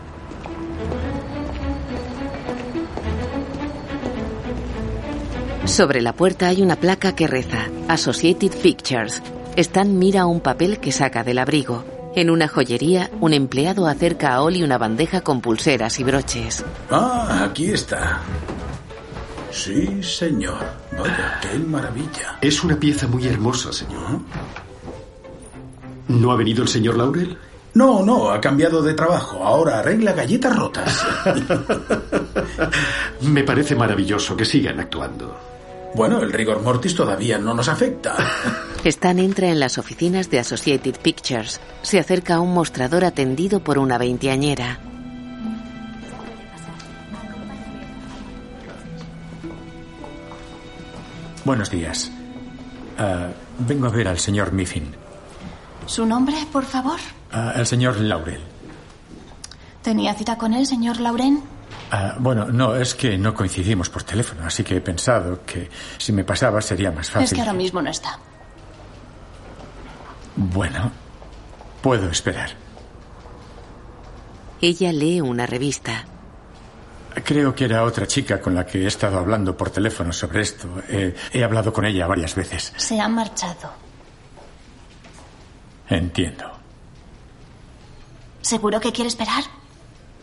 Sobre la puerta hay una placa que reza Associated Pictures. Stan mira un papel que saca del abrigo. En una joyería, un empleado acerca a Oli una bandeja con pulseras y broches. Ah, aquí está. Sí, señor. Vaya, qué maravilla. Es una pieza muy hermosa, señor. ¿No ha venido el señor Laurel? No, no, ha cambiado de trabajo. Ahora arregla galletas rotas. Me parece maravilloso que sigan actuando. Bueno, el rigor mortis todavía no nos afecta. Stan entra en las oficinas de Associated Pictures. Se acerca a un mostrador atendido por una veinteañera. Buenos días. Ah, vengo a ver al señor Miffin. ¿Su nombre, por favor? Ah, el señor Laurel. ¿Tenía cita con él, señor Lauren? Ah, bueno, no, es que no coincidimos por teléfono, así que he pensado que si me pasaba sería más fácil. Es que ahora mismo no está. Bueno, puedo esperar. Ella lee una revista. Creo que era otra chica con la que he estado hablando por teléfono sobre esto. Eh, he hablado con ella varias veces. Se ha marchado. Entiendo. ¿Seguro que quiere esperar?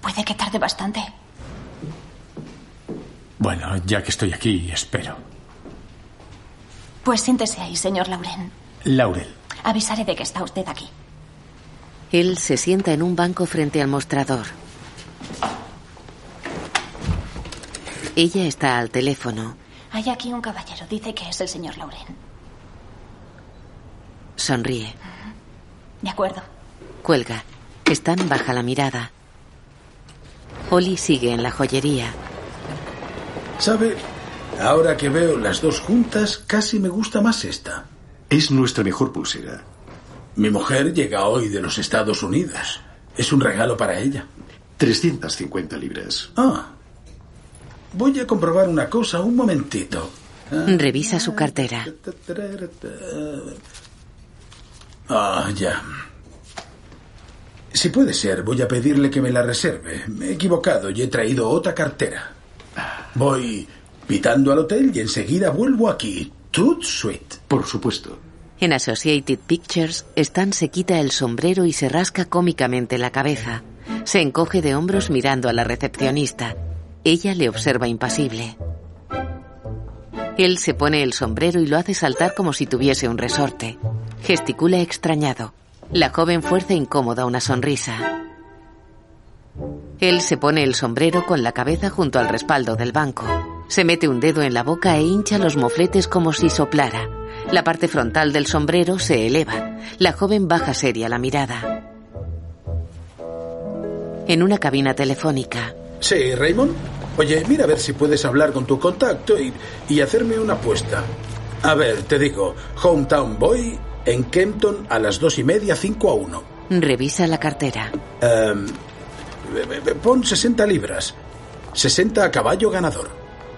Puede que tarde bastante. Bueno, ya que estoy aquí, espero. Pues siéntese ahí, señor Lauren. Laurel. Avisaré de que está usted aquí. Él se sienta en un banco frente al mostrador. Ella está al teléfono. Hay aquí un caballero. Dice que es el señor Lauren. Sonríe. De acuerdo. Cuelga. Stan baja la mirada. Holly sigue en la joyería. ¿Sabe? Ahora que veo las dos juntas, casi me gusta más esta. Es nuestra mejor pulsera. Mi mujer llega hoy de los Estados Unidos. Es un regalo para ella. 350 libras. Ah. Voy a comprobar una cosa, un momentito. Revisa su cartera. Ah, ya. Si puede ser, voy a pedirle que me la reserve. Me he equivocado y he traído otra cartera. Voy pitando al hotel y enseguida vuelvo aquí. Tout suite. Por supuesto. En Associated Pictures, Stan se quita el sombrero y se rasca cómicamente la cabeza. Se encoge de hombros mirando a la recepcionista. Ella le observa impasible. Él se pone el sombrero y lo hace saltar como si tuviese un resorte. Gesticula extrañado. La joven fuerza incómoda una sonrisa. Él se pone el sombrero con la cabeza junto al respaldo del banco. Se mete un dedo en la boca e hincha los mofletes como si soplara. La parte frontal del sombrero se eleva. La joven baja seria la mirada. En una cabina telefónica. Sí, Raymond. Oye, mira a ver si puedes hablar con tu contacto y, y hacerme una apuesta. A ver, te digo, Hometown Boy en Kempton a las dos y media, cinco a uno. Revisa la cartera. Em, pon 60 libras. 60 a caballo ganador.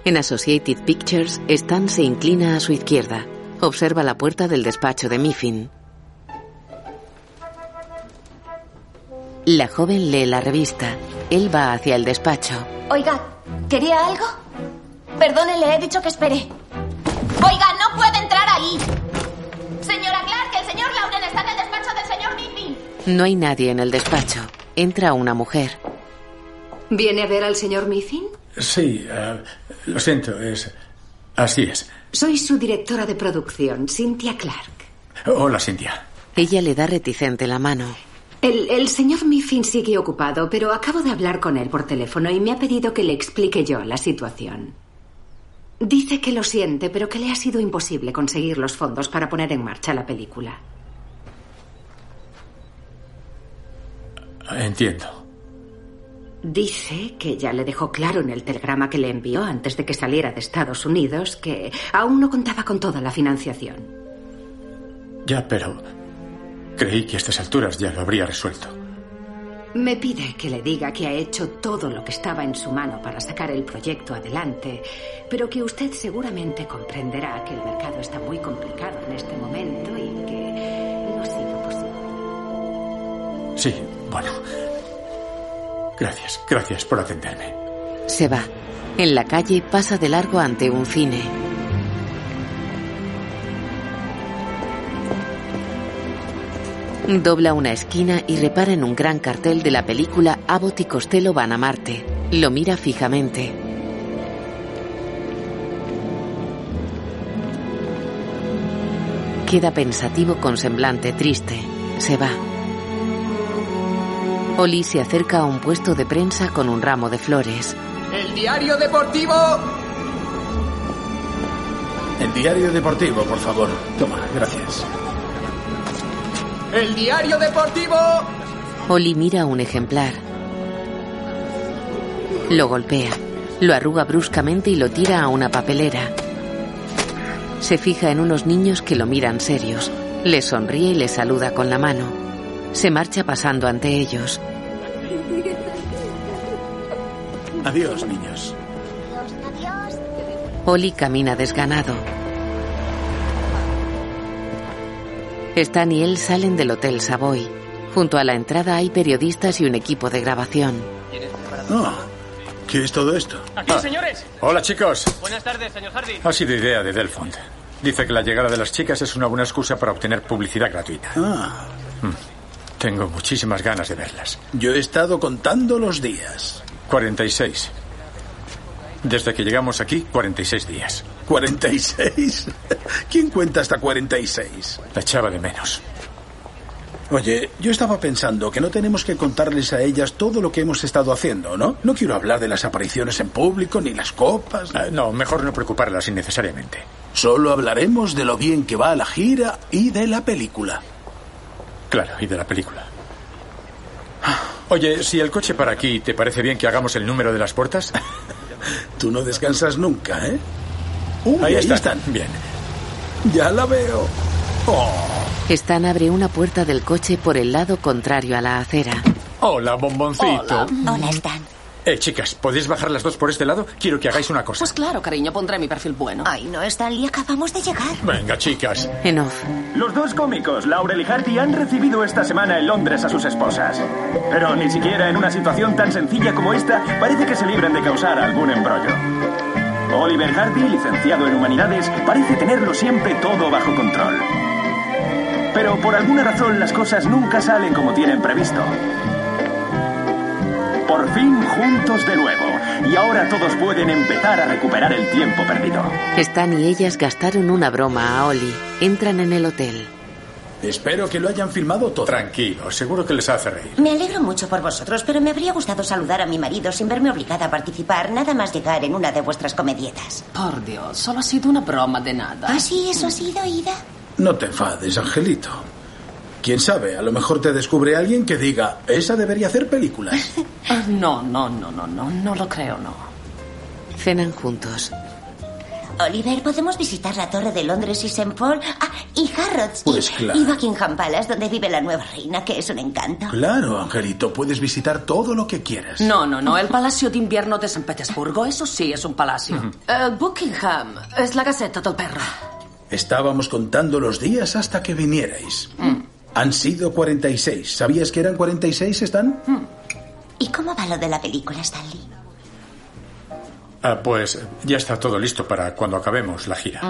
En Associated Pictures, Stan se inclina a su izquierda. Observa la puerta del despacho de Miffin. La joven lee la revista. Él va hacia el despacho. Oiga, ¿quería algo? Perdone, le he dicho que espere. Oiga, no puede entrar ahí. Señora Clark, el señor Lauren está en el despacho del señor Miffin. No hay nadie en el despacho. Entra una mujer. ¿Viene a ver al señor Miffin? Sí, eh, lo siento, es. Así es. Soy su directora de producción, Cynthia Clark. Hola, Cynthia. Ella le da reticente la mano. El, el señor Miffin sigue ocupado, pero acabo de hablar con él por teléfono y me ha pedido que le explique yo la situación. Dice que lo siente, pero que le ha sido imposible conseguir los fondos para poner en marcha la película. Entiendo. Dice que ya le dejó claro en el telegrama que le envió antes de que saliera de Estados Unidos que aún no contaba con toda la financiación. Ya, pero creí que a estas alturas ya lo habría resuelto. Me pide que le diga que ha hecho todo lo que estaba en su mano para sacar el proyecto adelante, pero que usted seguramente comprenderá que el mercado está muy complicado en este momento y que no ha sido posible. Sí, bueno. Gracias, gracias por atenderme. Se va. En la calle pasa de largo ante un cine. Dobla una esquina y repara en un gran cartel de la película Abbott y Costello van a Marte. Lo mira fijamente. Queda pensativo con semblante triste. Se va. Oli se acerca a un puesto de prensa con un ramo de flores. El diario deportivo. El diario deportivo, por favor. Toma, gracias. El diario deportivo. Oli mira un ejemplar. Lo golpea. Lo arruga bruscamente y lo tira a una papelera. Se fija en unos niños que lo miran serios. Le sonríe y le saluda con la mano. Se marcha pasando ante ellos. Adiós, niños. Oli camina desganado. Stan y él salen del Hotel Savoy. Junto a la entrada hay periodistas y un equipo de grabación. Oh, ¿Qué es todo esto? Aquí, señores. Hola, chicos. Buenas tardes, señor Hardy. Ha sido idea de Delfont. Dice que la llegada de las chicas es una buena excusa para obtener publicidad gratuita. Ah, Mm. Tengo muchísimas ganas de verlas. yo he estado contando los días. 46. Desde que llegamos aquí, 46 días. ¿46? ¿Quién cuenta hasta 46? La echaba de menos. Oye, yo estaba pensando que no tenemos que contarles a ellas todo lo que hemos estado haciendo, ¿no? No quiero hablar de las apariciones en público ni las copas. Ah, no, mejor no preocuparlas innecesariamente. Solo hablaremos de lo bien que va la gira y de la película. Claro, y de la película. Oye, si el coche para aquí, ¿te parece bien que hagamos el número de las puertas? Tú no descansas nunca, ¿eh? Uy, ahí, ahí están. están. Bien. Ya la veo. Oh, Stan abre una puerta del coche por el lado contrario a la acera. Hola, bomboncito. Hola, Stan. Eh, chicas, ¿podéis bajar las dos por este lado? Quiero que hagáis una cosa. Pues claro, cariño, pondré mi perfil bueno. Ay, no, Stanley, acabamos de llegar. Venga, chicas. En off. Los dos cómicos, Laurel y Hardy, han recibido esta semana en Londres a sus esposas. Pero ni siquiera en una situación tan sencilla como esta parece que se libren de causar algún embrollo. Oliver Hardy, licenciado en Humanidades, parece tenerlo siempre todo bajo control. Pero por alguna razón las cosas nunca salen como tienen previsto. Por fin juntos de nuevo. Y ahora todos pueden empezar a recuperar el tiempo perdido. Stan y ellas gastaron una broma a Ollie. Entran en el hotel. espero que lo hayan filmado todo. Tranquilo, seguro que les hace reír. Me alegro mucho por vosotros, pero me habría gustado saludar a mi marido sin verme obligada a participar, nada más llegar en una de vuestras comedietas. Por Dios, solo ha sido una broma de nada. ¿Ah, sí? ¿Eso ha sido, Ida? No te enfades, Angelito. Quién sabe, a lo mejor te descubre alguien que diga, esa debería hacer películas. Ah, No, no, no, no, no, no lo creo, no. Cenan juntos. Oliver, podemos visitar la Torre de Londres y St. Paul. Ah, y Harrods. Pues y, claro. y Buckingham Palace, donde vive la nueva reina, que es un encanto. Claro, Angelito, puedes visitar todo lo que quieras. No, no, no. El Palacio de Invierno de San Petersburgo, eso sí es un palacio. Eh, Buckingham es la Gaceta del Perro. Estábamos contando los días hasta que vinierais. Han sido 46. ¿Sabías que eran 46, Stan? ¿Y cómo va lo de la película, Stanley? Ah, pues ya está todo listo para cuando acabemos la gira.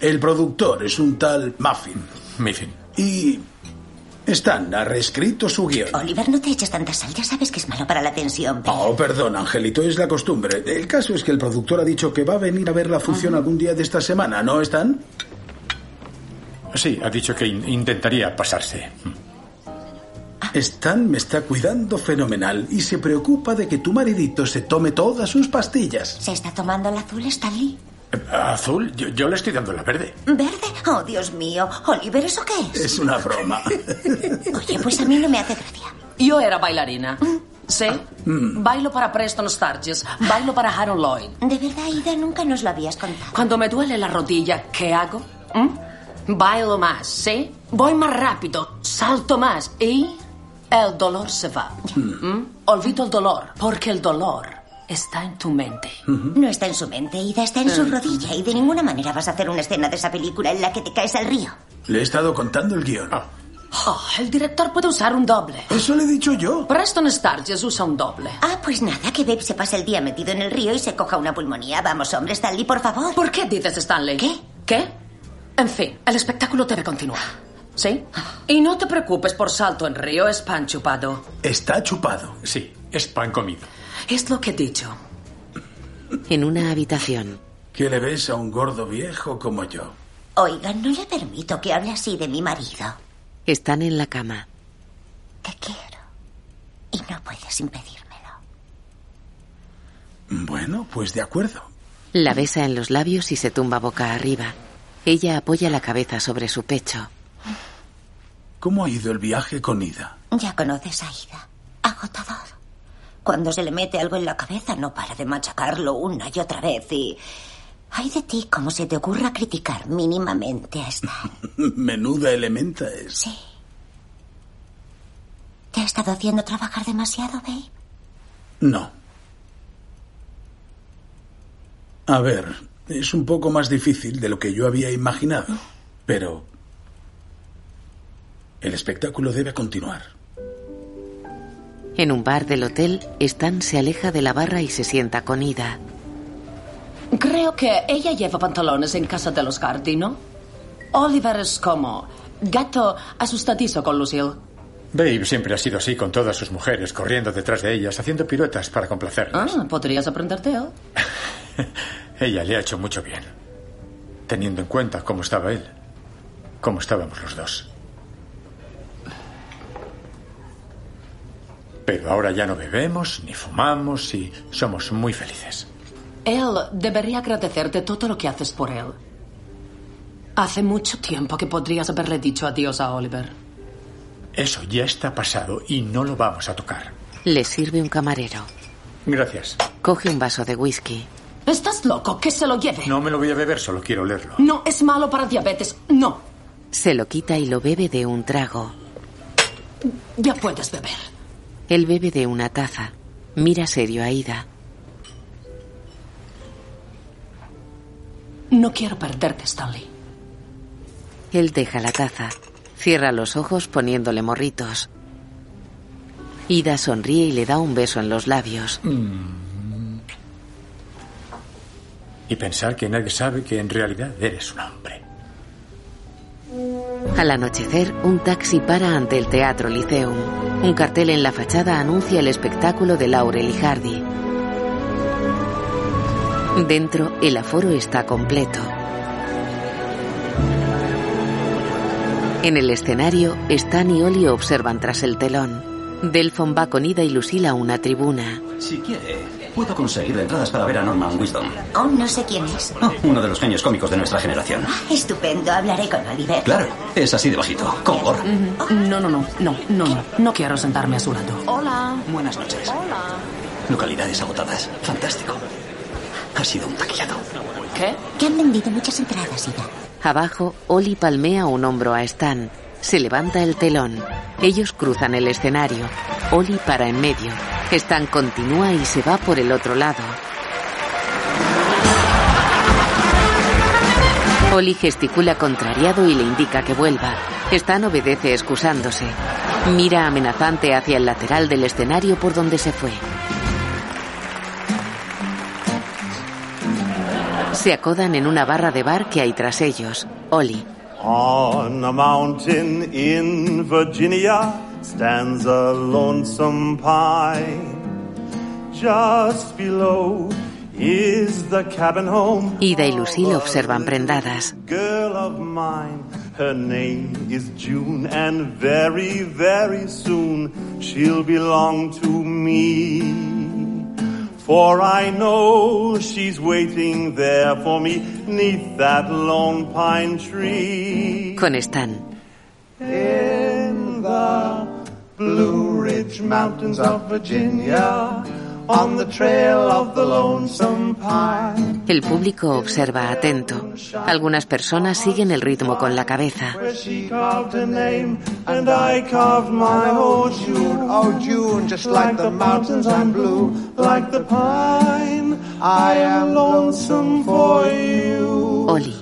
El productor es un tal Muffin. Miffin. Y Stan ha reescrito su guion. Oliver, no te eches tanta sal. Ya sabes que es malo para la tensión. Oh, perdón, Angelito, es la costumbre. El caso es que el productor ha dicho que va a venir a ver la función algún día de esta semana, ¿no, Stan? Sí, ha dicho que in- intentaría pasarse. Stan me está cuidando fenomenal y se preocupa de que tu maridito se tome todas sus pastillas. ¿Se está tomando el azul, Stanley? Eh, Azul, yo, yo le estoy dando la verde. ¿Verde? Oh, Dios mío. Oliver, ¿eso qué es? Es una broma. Oye, pues a mí no me hace gracia. Yo era bailarina. ¿Sí? Bailo para Preston Sturges, bailo para Harold Lloyd. De verdad, Ida, nunca nos lo habías contado. Cuando me duele la rodilla, ¿qué hago? ¿Mm? Bailo más, ¿sí? Voy más rápido, salto más y el dolor se va. ¿Mm? Olvido el dolor, porque el dolor está en tu mente. No está en su mente, Ida, está en su rodilla. Y de ninguna manera vas a hacer una escena de esa película en la que te caes al río. Le he estado contando el guion. Oh, el director puede usar un doble. Eso le he dicho yo. Preston Sturges usa un doble. Ah, pues nada, que Babe se pase el día metido en el río y se coja una pulmonía. Vamos, hombre, Stanley, por favor. ¿Por qué dices Stanley? ¿Qué? ¿Qué? En fin, el espectáculo debe continuar. ¿Sí? Y no te preocupes por salto en río, es pan chupado. Está chupado. Sí, es pan comido. Es lo que he dicho. En una habitación. ¿Qué le ves a un gordo viejo como yo? Oigan, no le permito que hable así de mi marido. Están en la cama. Te quiero. Y no puedes impedírmelo. Bueno, pues de acuerdo. La besa en los labios y se tumba boca arriba. Ella apoya la cabeza sobre su pecho. ¿Cómo ha ido el viaje con Ida? Ya conoces a Ida. Agotador. Cuando se le mete algo en la cabeza no para de machacarlo una y otra vez y... Ay de ti, como se te ocurra criticar mínimamente a Stan. Menuda elementa es. Sí. ¿Te ha estado haciendo trabajar demasiado, Babe? No. A ver, es un poco más difícil de lo que yo había imaginado, pero El espectáculo debe continuar. En un bar del hotel, Stan se aleja de la barra y se sienta con Ida. Creo que ella lleva pantalones en casa de los Hardy, ¿no? Oliver es como gato asustadizo con Lucille. Babe siempre ha sido así con todas sus mujeres, corriendo detrás de ellas, haciendo piruetas para complacerlas. Ah, podrías aprenderte él. Ella le ha hecho mucho bien, teniendo en cuenta cómo estaba él, cómo estábamos los dos. Pero ahora ya no bebemos ni fumamos y somos muy felices. Él debería agradecerte todo lo que haces por él. Hace mucho tiempo que podrías haberle dicho adiós a Oliver. Eso ya está pasado y no lo vamos a tocar. Le sirve un camarero. Gracias. Coge un vaso de whisky. ¿Estás loco? Que se lo lleve. No me lo voy a beber, solo quiero olerlo. No, es malo para diabetes. No. Se lo quita y lo bebe de un trago. Ya puedes beber. Él bebe de una taza. Mira serio a Ida. No quiero perderte, Stanley. Él deja la taza. Cierra los ojos poniéndole morritos. Ida sonríe y le da un beso en los labios. Y pensar que nadie sabe que en realidad eres un hombre. Al anochecer, un taxi para ante el Teatro Liceum. Un cartel en la fachada anuncia el espectáculo de Laurel y Hardy. Dentro, el aforo está completo. En el escenario, Stan y Oli observan tras el telón. Delphon va con Ida y Lucille a una tribuna. Si quiere, puedo conseguir entradas para ver a Norman Wisdom. Aún no sé quién es. Oh, uno de los genios cómicos de nuestra generación. Estupendo, hablaré con Oliver. Claro, es así de bajito, con gorro. No, no, no, no, no, no. No quiero sentarme a su lado. Hola. Buenas noches. Hola. Localidades agotadas. Fantástico. Ha sido un taquillado. ¿Qué? Que han vendido muchas entradas, Ida. Abajo, Oli palmea un hombro a Stan. Se levanta el telón. Ellos cruzan el escenario. Oli para en medio. Stan continúa y se va por el otro lado. Oli gesticula contrariado y le indica que vuelva. Stan obedece excusándose. Mira amenazante hacia el lateral del escenario por donde se fue. Se acodan en una barra de bar que hay tras ellos. Oli. On a mountain in Virginia stands a lonesome pine. Just below is the cabin home. Ida y Lucille observan prendadas. Girl of mine, her name is June, and very, very soon she'll belong to me. For I know she's waiting there for me neath that lone pine tree. Con Stan. In the Blue Ridge Mountains of Virginia, on the trail of the lonesome pine. El público observa atento. Algunas personas siguen el ritmo con la cabeza. Where she carved her name, and I carved mine. June, June, just like the mountains I'm blue, like the pine. I am lonesome for you. Oli.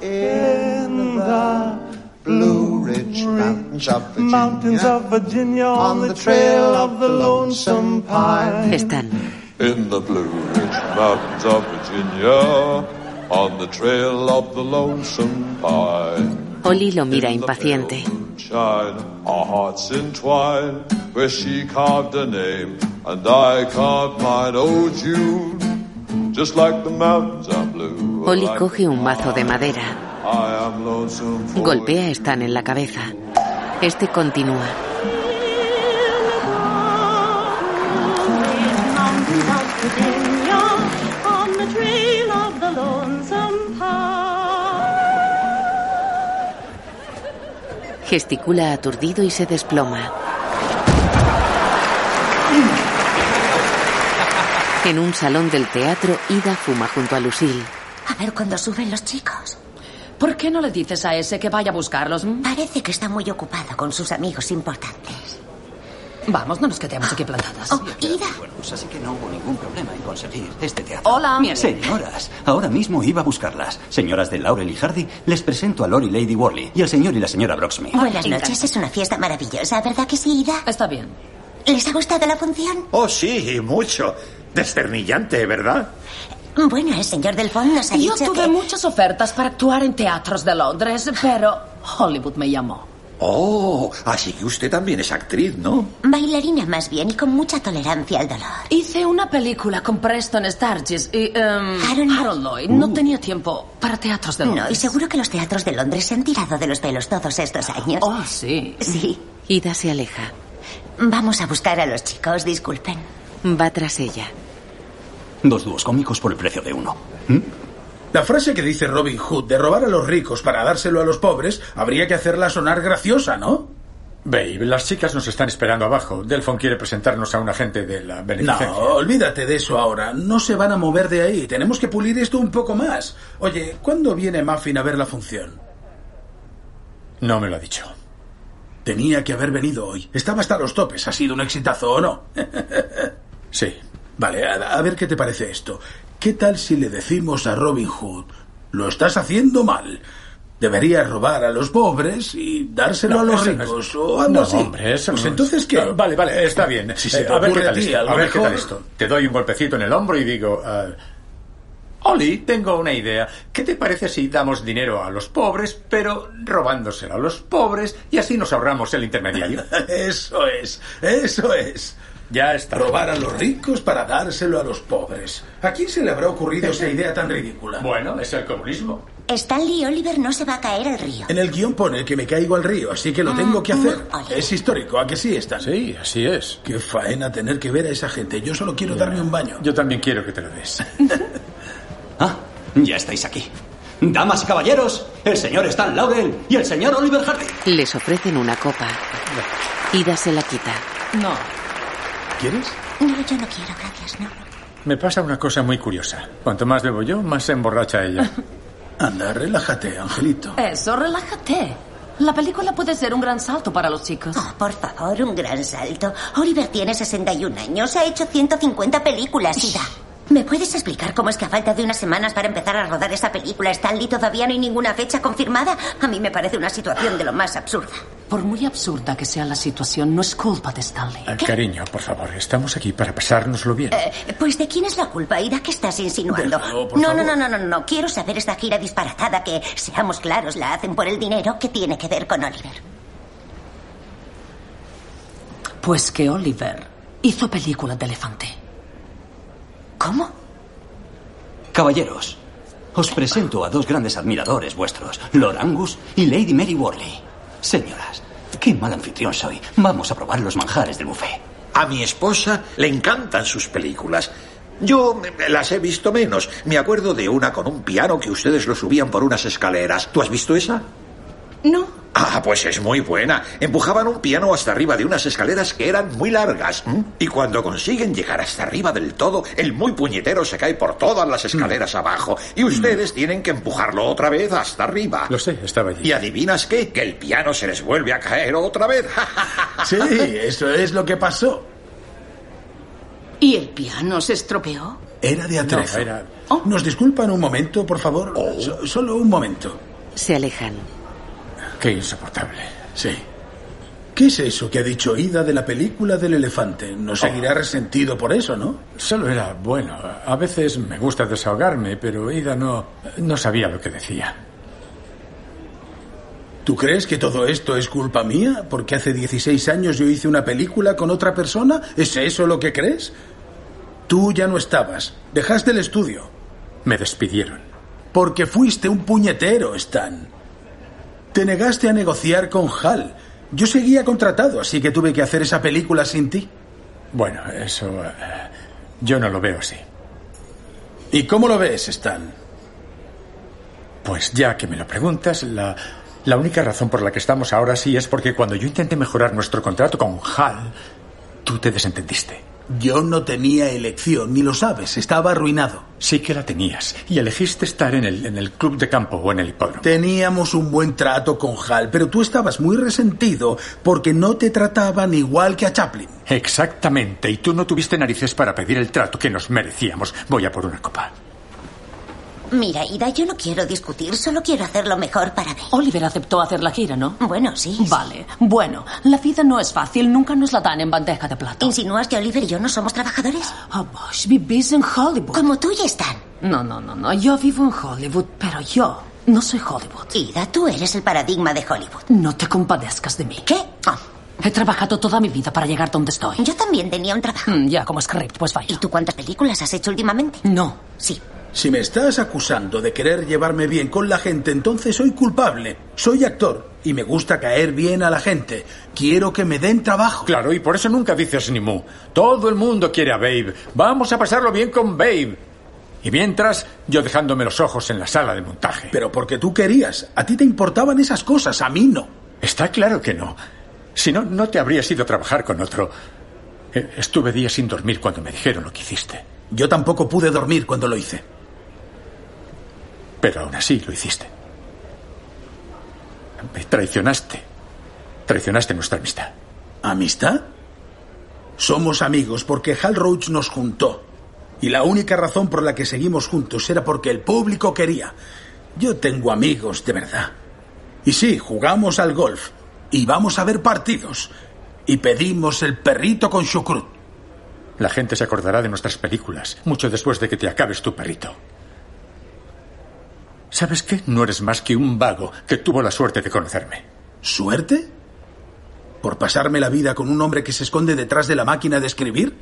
In the Mountains of Virginia, on the trail of the lonesome pine. Stan. In the Blue Ridge Mountains of Virginia, on the trail of the lonesome pine. Oli lo mira impaciente. Shine, our hearts entwine, where she carved her name, and I carved mine. Oh, June, just like the mountains are blue. Oli coge un mazo de madera. Golpea a Stan en la cabeza. Este continúa. Gesticula aturdido y se desploma. En un salón del teatro, Ida fuma junto a Lucille. A ver cuándo suben los chicos. ¿Por qué no le dices a ese que vaya a buscarlos? mm? Parece que está muy ocupado con sus amigos importantes. Vamos, no nos quedemos aquí plantadas. Ida. Pues así que no hubo ningún problema en conseguir este teatro. Hola. Señoras, ahora mismo iba a buscarlas. Señoras de Laurel y Hardy, les presento a Lori Lady Worley y al señor y la señora Broxmy. Buenas noches, es una fiesta maravillosa, ¿verdad que sí, Ida? Está bien. ¿Les ha gustado la función? Oh, sí, mucho. Desternillante, ¿verdad? Bueno, el señor del fondo nos ha Yo dicho tuve que... muchas ofertas para actuar en teatros de Londres, pero Hollywood me llamó. Oh, así que usted también es actriz, ¿no? Bailarina más bien y con mucha tolerancia al dolor. Hice una película con Preston Sturges y em, Harold, Lloyd. No tenía tiempo para teatros de Londres. No, y seguro que los teatros de Londres se han tirado de los pelos todos estos años. Oh, sí. Sí. Ida se aleja. Vamos a buscar a los chicos, disculpen. Va tras ella. Dos dúos cómicos por el precio de uno. La frase que dice Robin Hood de robar a los ricos para dárselo a los pobres, habría que hacerla sonar graciosa, ¿no? Babe, las chicas nos están esperando abajo. Delfon quiere presentarnos a un agente de la beneficencia. No, olvídate de eso ahora. No se van a mover de ahí. Tenemos que pulir esto un poco más. Oye, ¿cuándo viene Muffin a ver la función? No me lo ha dicho. Tenía que haber venido hoy. Estaba hasta los topes. ¿Ha sido un exitazo o no? sí. Vale, a, a ver qué te parece esto. ¿Qué tal si le decimos a Robin Hood, lo estás haciendo mal? Deberías robar a los pobres y dárselo No, a los es- ricos o algo no, así. hombre, eso Pues no. entonces, ¿qué? Ah, Vale, vale, está bien. Si se Eh, a ver qué tal esto. a lo A ver qué tal mejor- esto. Te doy un golpecito en el hombro y digo... ah, Oli, tengo una idea. ¿Qué te parece si damos dinero a los pobres, pero robándoselo a los pobres y así nos ahorramos el intermediario? Eso es, eso es. Ya está. Robar a los ricos para dárselo a los pobres. ¿A quién se le habrá ocurrido esa idea tan ridícula? Bueno, es el comunismo. Stanley Oliver no se va a caer al río. En el guion pone que me caigo al río, así que lo tengo que hacer. Oliver. Es histórico, ¿a que sí están? Sí, así es. Qué faena tener que ver a esa gente. Yo solo quiero darme un baño. Yo también quiero que te lo des. Ah, ya estáis aquí. Damas y caballeros, el señor Stan Laurel y el señor Oliver Hardy. Les ofrecen una copa. Ida se la quita. No. ¿Quieres? No, yo no quiero, gracias, no. Me pasa una cosa muy curiosa. Cuanto más bebo yo, más se emborracha ella. Anda, relájate, Angelito. Eso, relájate. La película puede ser un gran salto para los chicos. Oh, por favor, un gran salto. Oliver tiene 61 años, ha hecho 150 películas, Ida. ¿Me puedes explicar cómo es que a falta de unas semanas para empezar a rodar esa película, Stanley, todavía no hay ninguna fecha confirmada? A mí me parece una situación de lo más absurda. Por muy absurda que sea la situación, no es culpa de Stanley. Ah, Cariño, por favor, estamos aquí para pasárnoslo bien. Eh, pues ¿de quién es la culpa, Ida? ¿Qué estás insinuando? Déjalo, por no, no, no, no, no, no. Quiero saber esta gira disparatada que, seamos claros, la hacen por el dinero que tiene que ver con Oliver. Pues que Oliver hizo película de elefante. ¿Cómo? Caballeros, os presento a dos grandes admiradores vuestros, Lord Angus y Lady Mary Worley. Señoras, qué mal anfitrión soy. Vamos a probar los manjares del buffet. A mi esposa le encantan sus películas. Yo las he visto menos. Me acuerdo de una con un piano que ustedes lo subían por unas escaleras. ¿Tú has visto esa? No. Ah, pues es muy buena. Empujaban un piano hasta arriba de unas escaleras que eran muy largas. ¿m? Y cuando consiguen llegar hasta arriba del todo, el muy puñetero se cae por todas las escaleras abajo. Y ustedes tienen que empujarlo otra vez hasta arriba. Lo sé, estaba allí. ¿Y adivinas qué? Que el piano se les vuelve a caer otra vez. Sí, eso es lo que pasó. ¿Y el piano se estropeó? Era de atrezo. No, era- ¿Nos disculpan un momento, por favor? Oh. So- solo un momento. Se alejan. Qué insoportable. Sí. ¿Qué es eso que ha dicho Ida de la película del elefante? No seguirá resentido por eso, ¿no? Solo era bueno. A veces me gusta desahogarme, pero Ida no, no sabía lo que decía. ¿Tú crees que todo esto es culpa mía? Porque hace 16 años yo hice una película con otra persona. ¿Es eso lo que crees? Tú ya no estabas. Dejaste el estudio. Me despidieron. Porque fuiste un puñetero, Stan. Te negaste a negociar con Hal. Yo seguía contratado, así que tuve que hacer esa película sin ti. Bueno, eso... eh, yo no lo veo así. ¿Y cómo lo ves, Stan? Pues ya que me lo preguntas, la, la única razón por la que estamos ahora así es porque cuando yo intenté mejorar nuestro contrato con Hal, tú te desentendiste. Yo no tenía elección, ni lo sabes, estaba arruinado. Sí que la tenías. Y elegiste estar en el, en el club de campo o en el hipódromo. Teníamos un buen trato con Hal, pero tú estabas muy resentido porque no te trataban igual que a Chaplin. Exactamente. Y tú no tuviste narices para pedir el trato que nos merecíamos. Voy a por una copa. Mira, Ida, yo no quiero discutir, solo quiero hacer lo mejor para Babe. Oliver aceptó hacer la gira, ¿no? Bueno, sí. Vale. Bueno, la vida no es fácil, nunca nos la dan en bandeja de plata. ¿Insinúas que Oliver y yo no somos trabajadores? Oh, Bosch, vivís en Hollywood. Como tú y Stan. No, no, no, no. Yo vivo en Hollywood, pero yo no soy Hollywood. Ida, tú eres el paradigma de Hollywood. No te compadezcas de mí. ¿Qué? Oh, He trabajado toda mi vida para llegar donde estoy. yo también tenía un trabajo. Mm, ya, como script, pues vaya. ¿Y tú cuántas películas has hecho últimamente? No. Sí. Si me estás acusando de querer llevarme bien con la gente, entonces soy culpable. Soy actor y me gusta caer bien a la gente. Quiero que me den trabajo. Claro, y por eso nunca dices ni mu. Todo el mundo quiere a Babe. Vamos a pasarlo bien con Babe. Y mientras, yo dejándome los ojos en la sala de montaje. Pero porque tú querías. A ti te importaban esas cosas, a mí no. Está claro que no. Si no, no te habrías ido a trabajar con otro. Eh, Estuve días sin dormir cuando me dijeron lo que hiciste. Yo tampoco pude dormir cuando lo hice. Pero aún así lo hiciste. Me traicionaste. Traicionaste nuestra amistad. ¿Amistad? Somos amigos porque Hal Roach nos juntó. Y la única razón por la que seguimos juntos era porque el público quería. Yo tengo amigos de verdad. Y sí, jugamos al golf. Y vamos a ver partidos. Y pedimos el perrito con chucrut. La gente se acordará de nuestras películas mucho después de que te acabes tu perrito. ¿Sabes qué? No eres más que un vago que tuvo la suerte de conocerme. ¿Suerte? ¿Por pasarme la vida con un hombre que se esconde detrás de la máquina de escribir?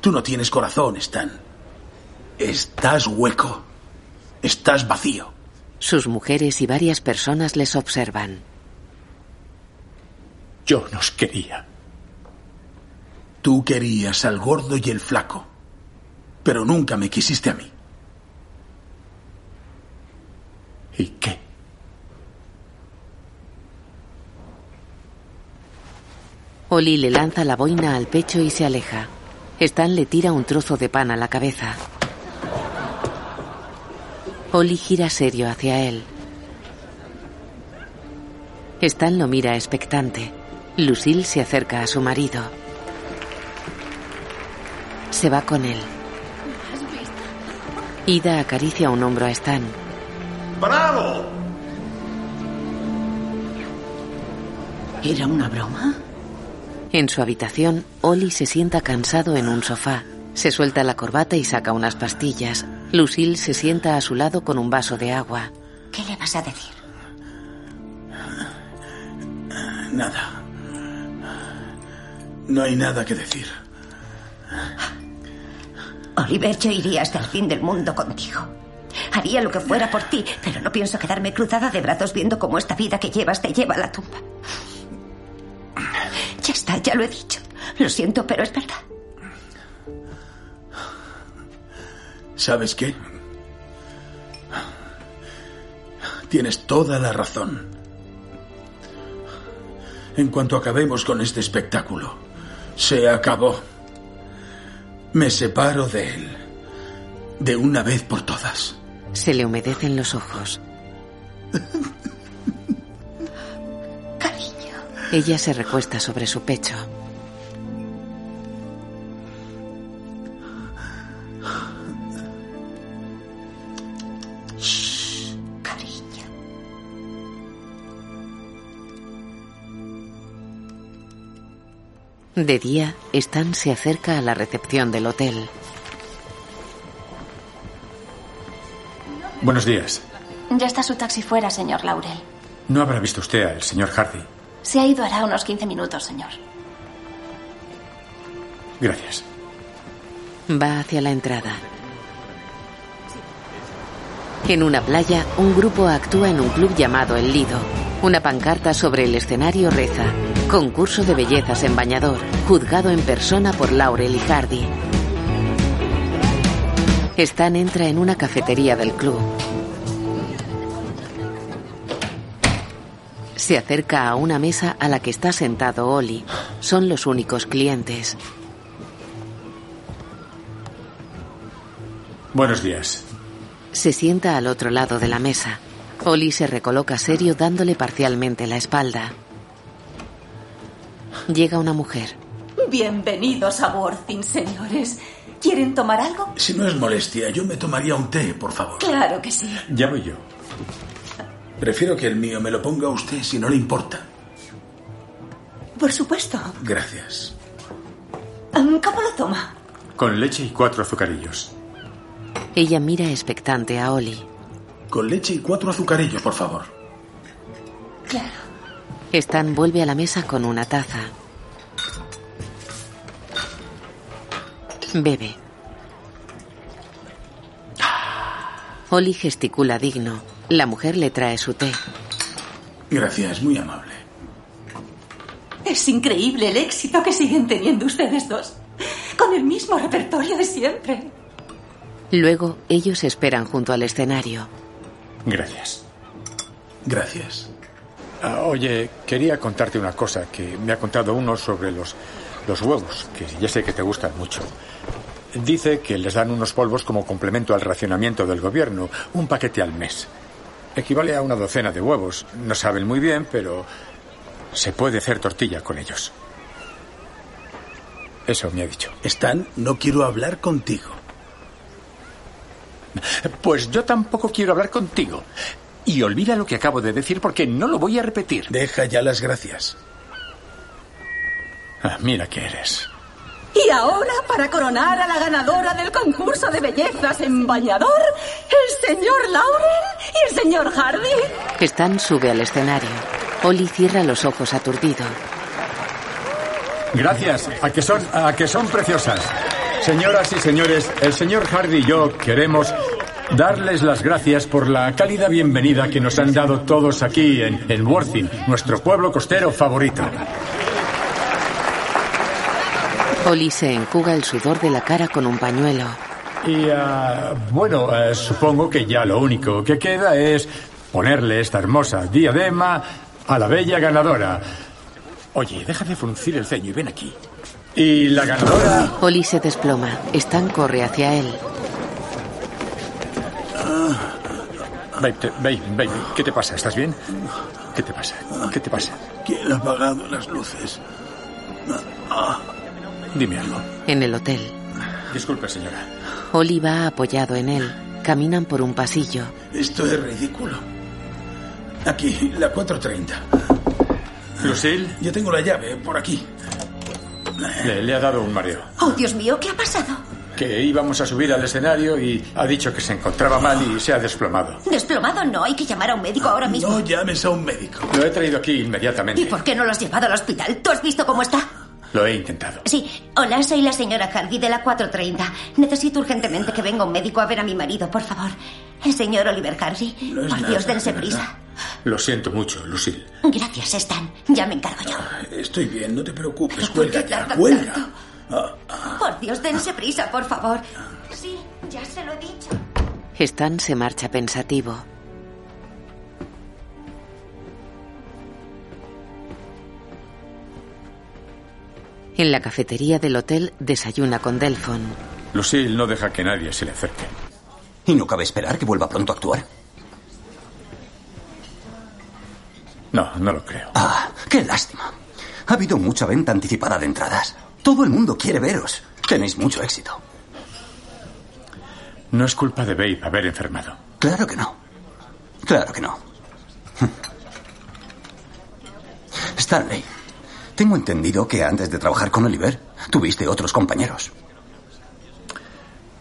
Tú no tienes corazón, Stan. Estás hueco. Estás vacío. Sus mujeres y varias personas les observan. Yo nos quería. Tú querías al gordo y el flaco. Pero nunca me quisiste a mí. ¿Y qué? Oli le lanza la boina al pecho y se aleja. Stan le tira un trozo de pan a la cabeza. Oli gira serio hacia él. Stan lo mira expectante. Lucille se acerca a su marido. Se va con él. Ida acaricia un hombro a Stan. ¡Bravo! ¿Era una broma? En su habitación, Oli se sienta cansado en un sofá. Se suelta la corbata y saca unas pastillas. Lucille se sienta a su lado con un vaso de agua. ¿Qué le vas a decir? Nada. No hay nada que decir. Oliver, yo iría hasta el fin del mundo contigo. Haría lo que fuera por ti, pero no pienso quedarme cruzada de brazos viendo cómo esta vida que llevas te lleva a la tumba. Ya está, ya lo he dicho. Lo siento, pero es verdad. ¿Sabes qué? Tienes toda la razón. En cuanto acabemos con este espectáculo, se acabó. Me separo de él. De una vez por todas. Se le humedecen los ojos. Cariño. Ella se recuesta sobre su pecho. Cariño. De día, Stan se acerca a la recepción del hotel. Buenos días. Ya está su taxi fuera, señor Laurel. ¿No habrá visto usted al señor Hardy? Se ha ido hará unos 15 minutos, señor. Gracias. Va hacia la entrada. En una playa, un grupo actúa en un club llamado El Lido. Una pancarta sobre el escenario reza: Concurso de bellezas en bañador, juzgado en persona por Laurel y Hardy. Stan entra en una cafetería del club. Se acerca a una mesa a la que está sentado Oli. Son los únicos clientes. Buenos días. Se sienta al otro lado de la mesa. Oli se recoloca serio dándole parcialmente la espalda. Llega una mujer. Bienvenidos a Worthing, señores. ¿Quieren tomar algo? Si no es molestia, yo me tomaría un té, por favor. Claro que sí. Ya voy yo. Prefiero que el mío me lo ponga usted si no le importa. Por supuesto. Gracias. ¿Cómo lo toma? Con leche y cuatro azucarillos. Ella mira expectante a Oli. Con leche y cuatro azucarillos, por favor. Claro. Stan vuelve a la mesa con una taza. Bebe. Oli gesticula digno. La mujer le trae su té. Gracias, muy amable. Es increíble el éxito que siguen teniendo ustedes dos. Con el mismo repertorio de siempre. Luego ellos esperan junto al escenario. Gracias. Gracias. Ah, oye, quería contarte una cosa que me ha contado uno sobre los, los huevos, que ya sé que te gustan mucho. Dice que les dan unos polvos como complemento al racionamiento del gobierno, un paquete al mes. Equivale a una docena de huevos. No saben muy bien, pero se puede hacer tortilla con ellos. Eso me ha dicho. Stan, no quiero hablar contigo. Pues yo tampoco quiero hablar contigo. Y olvida lo que acabo de decir porque no lo voy a repetir. Deja ya las gracias. Ah, mira que eres. Y ahora, para coronar a la ganadora del concurso de bellezas en bañador, el señor Lauren y el señor Hardy. Stan sube al escenario. Oli cierra los ojos aturdido. Gracias, a que son, a que son preciosas. Señoras y señores, el señor Hardy y yo queremos darles las gracias por la cálida bienvenida que nos han dado todos aquí en, en Worthing, nuestro pueblo costero favorito. Oli se enjuga el sudor de la cara con un pañuelo. Y ah, bueno, eh, supongo que ya lo único que queda es ponerle esta hermosa diadema a la bella ganadora. Oye, deja de fruncir el ceño y ven aquí. Y la ganadora... Oli se desploma. Stan corre hacia él. Babe, te- babe, babe, ¿qué te pasa? ¿Estás bien? ¿Qué te pasa? ¿Qué te pasa? ¿Quién ha apagado las luces? Ah, Dime algo. En el hotel. Disculpe, señora. Oli va apoyado en él. Caminan por un pasillo. Esto es ridículo. Aquí, la 430. ¿Lucille? Yo tengo la llave, por aquí. Le, le ha dado un mareo. Oh, Dios mío, ¿qué ha pasado? Que íbamos a subir al escenario y ha dicho que se encontraba mal y se ha desplomado. Desplomado no, hay que llamar a un médico ahora mismo. No llames a un médico. Lo he traído aquí ¿Y inmediatamente. por qué no lo has llevado al hospital? ¿Tú has visto cómo está? Lo he intentado. Sí, hola, soy la señora Hardy de la 430. Necesito urgentemente que venga un médico a ver a mi marido, por favor. El señor Oliver Hardy. No por nada, Dios, dense de prisa. Lo siento mucho, Lucille. Gracias, Stan. Ya me encargo yo. Estoy bien, no te preocupes. ¿Por qué Cuelga ya, cuelga. tanto? Ah, Por Dios, dense prisa, por favor. Sí, ya se lo he dicho. Stan se marcha pensativo. En la cafetería del hotel desayuna con Delphon. Lucille no deja que nadie se le acerque. ¿Y no cabe esperar que vuelva pronto a actuar? No, no lo creo. Ah, qué lástima. Ha habido mucha venta anticipada de entradas. Todo el mundo quiere veros. Tenéis mucho éxito. No es culpa de Babe haber enfermado. Claro que no. Claro que no. Stanley, tengo entendido que antes de trabajar con Oliver, tuviste otros compañeros.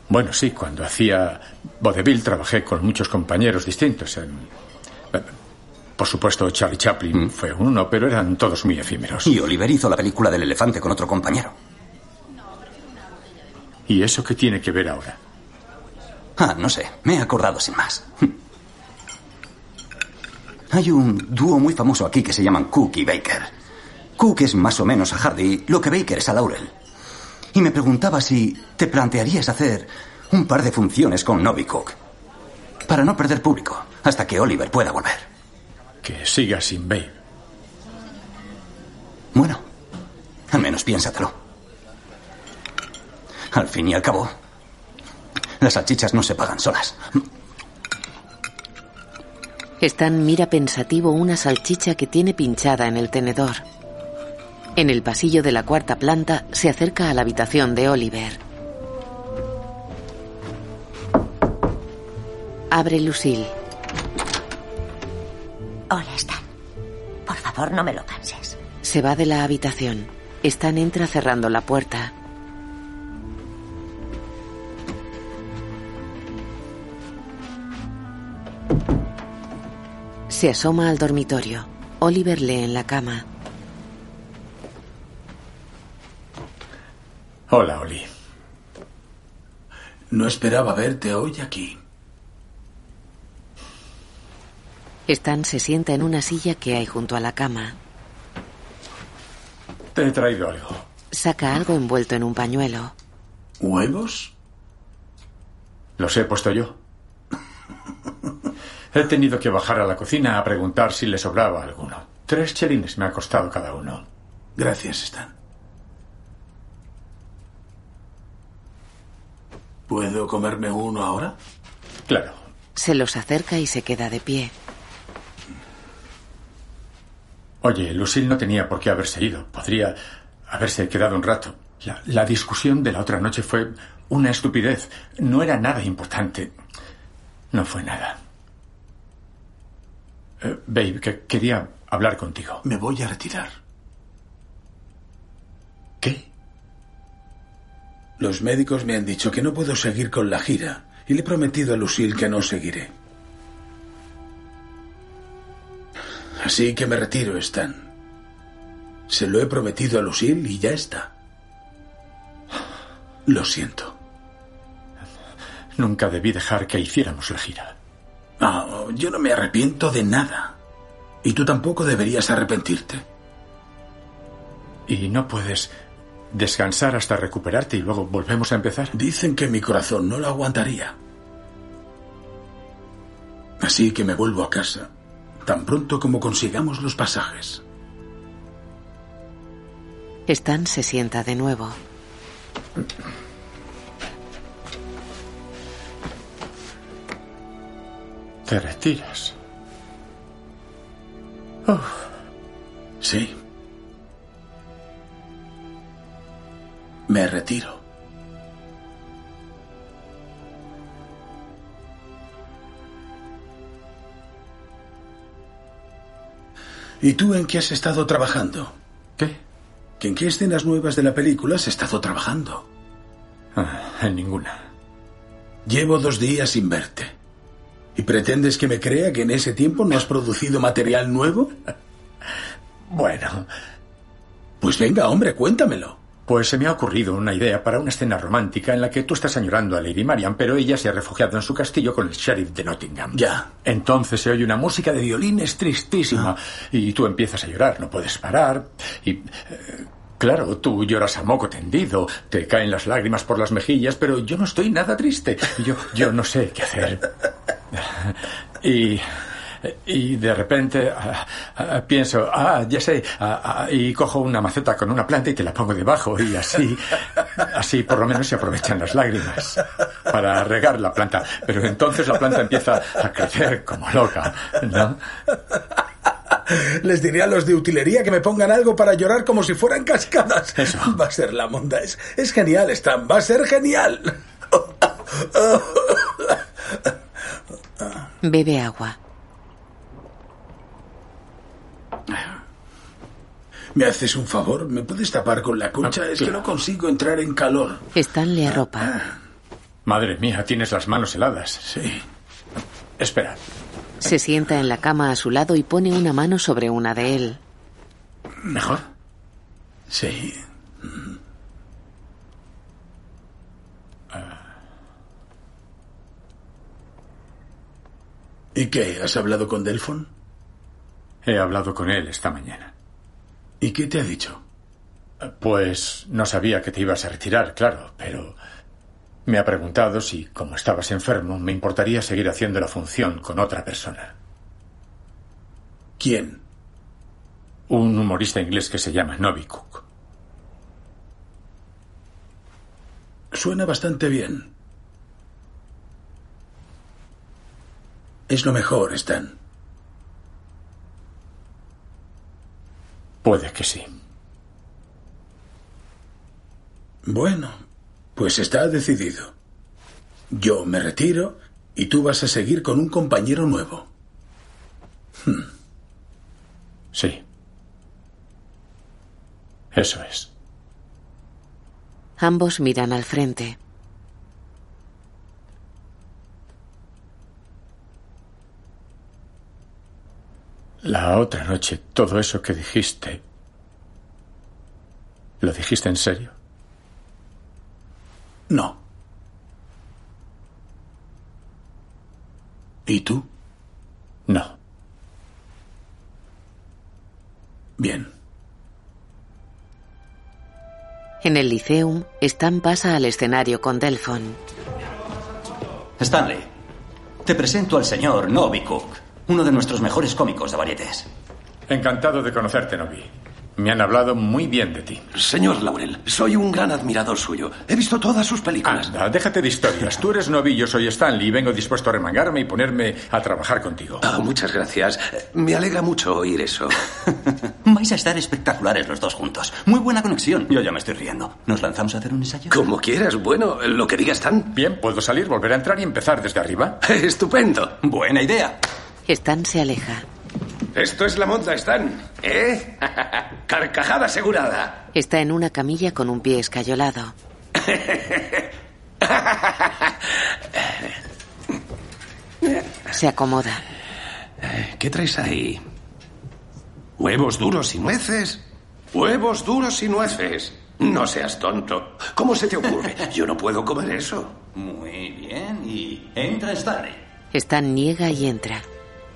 Bueno, sí, cuando hacía vodevil trabajé con muchos compañeros distintos. En... eh, Por supuesto, Charlie Chaplin fue uno, pero eran todos muy efímeros. Y Oliver hizo la película del elefante con otro compañero. ¿Y eso qué tiene que ver ahora? Ah, no sé, me he acordado sin más. Hay un dúo muy famoso aquí que se llaman Cook y Baker. Cook es más o menos a Hardy lo que Baker es a Laurel. Y me preguntaba si te plantearías hacer un par de funciones con Novi Cook. Para no perder público, hasta que Oliver pueda volver. Que siga sin Babe. Bueno, al menos piénsatelo. Al fin y al cabo, Las salchichas no se pagan solas. Stan mira pensativo una salchicha que tiene pinchada en el tenedor. En el pasillo de la cuarta planta se acerca a la habitación de Oliver. Abre Lucille. Hola, Stan. Por favor, no me lo canses. Se va de la habitación. Stan entra cerrando la puerta. Se asoma al dormitorio. Oliver lee en la cama. Hola, Oli. No esperaba verte hoy aquí. Stan se sienta en una silla que hay junto a la cama. Te he traído algo. Saca algo envuelto en un pañuelo. ¿Huevos? Los he puesto yo. He tenido que bajar a la cocina a preguntar si le sobraba alguno. Tres chelines me ha costado cada uno. Gracias, Stan. ¿Puedo comerme uno ahora? Claro. Se los acerca y se queda de pie. Oye, Lucille no tenía por qué haberse ido. Podría haberse quedado un rato. La, la discusión de la otra noche fue una estupidez. No era nada importante. No fue nada. Eh, babe, que quería hablar contigo. Me voy a retirar. Los médicos me han dicho que no puedo seguir con la gira y le he prometido a Lucille que no seguiré. Así que me retiro, Stan. Se lo he prometido a Lucille y ya está. Lo siento. Nunca debí dejar que hiciéramos la gira. No, yo no me arrepiento de nada. Y tú tampoco deberías arrepentirte. ¿Y no puedes descansar hasta recuperarte y luego volvemos a empezar? Dicen que mi corazón no lo aguantaría. Así que me vuelvo a casa tan pronto como consigamos los pasajes. Stan se sienta de nuevo. ¿Te retiras? Uf. Sí. Me retiro. ¿Y tú en qué has estado trabajando? ¿Qué? ¿Que ¿En qué escenas nuevas de la película has estado trabajando? Ah, en ninguna. Llevo dos días sin verte. ¿Y pretendes que me crea que en ese tiempo no has producido material nuevo? Bueno. Pues venga, hombre, cuéntamelo. Pues se me ha ocurrido una idea para una escena romántica en la que tú estás añorando a Lady Marian, pero ella se ha refugiado en su castillo con el sheriff de Nottingham. Ya. Entonces se oye una música de violines tristísima y tú empiezas a llorar, no puedes parar y... eh, Claro, tú lloras a moco tendido, te caen las lágrimas por las mejillas, pero yo no estoy nada triste. Yo, yo no sé qué hacer. Y, y de repente ah, ah, pienso, ah, ya sé, ah, y cojo una maceta con una planta y te la pongo debajo y así, así por lo menos se aprovechan las lágrimas para regar la planta. Pero entonces la planta empieza a crecer como loca, ¿no? Les diré a los de utilería que me pongan algo para llorar como si fueran cascadas. Eso. Va a ser la monda. Es, es genial, Stan. Va a ser genial. Bebe agua. ¿Me haces un favor? ¿Me puedes tapar con la concha? Es que no consigo entrar en calor. Stan le arropa. Madre mía, tienes las manos heladas. Sí. Espera. Se sienta en la cama a su lado y pone una mano sobre una de él. ¿Mejor? Sí. ¿Y qué? ¿Has hablado con Delfon? He hablado con él esta mañana. ¿Y qué te ha dicho? Pues no sabía que te ibas a retirar, claro, pero me ha preguntado si, como estabas enfermo, me importaría seguir haciendo la función con otra persona. ¿Quién? Un humorista inglés que se llama Novi Cook. Suena bastante bien. Es lo mejor, Stan. Puede que sí. Bueno, pues está decidido. Yo me retiro y tú vas a seguir con un compañero nuevo. Hmm. Sí. Eso es. Ambos miran al frente. La otra noche, todo eso que dijiste, ¿lo dijiste en serio? No. ¿Y tú? No. Bien. En el Liceum, Stan pasa al escenario con Delphon. Stanley, te presento al señor Novi Cook, uno de nuestros mejores cómicos de varietés. Encantado de conocerte, Novi. Me han hablado muy bien de ti. Señor Laurel, soy un gran admirador suyo. He visto todas sus películas. Anda, déjate de historias. Tú eres Novi, yo soy Stanley y vengo dispuesto a remangarme y ponerme a trabajar contigo. Ah, muchas gracias. Me alegra mucho oír eso. Vais a estar espectaculares los dos juntos. Muy buena conexión. Yo ya me estoy riendo. ¿Nos lanzamos a hacer un ensayo? Como quieras. Bueno, lo que digas, Stan. Bien, puedo salir, volver a entrar y empezar desde arriba. Estupendo. Buena idea. Stan se aleja. Esto es la monta, Stan. ¿Eh? Carcajada asegurada. Está en una camilla con un pie escayolado. Se acomoda. ¿Qué traes ahí? ¿Huevos duros y nueces? ¿Huevos duros y nueces? No seas tonto. ¿Cómo se te ocurre? Yo no puedo comer eso. Muy bien. Y entra Stanley. Stan niega y entra.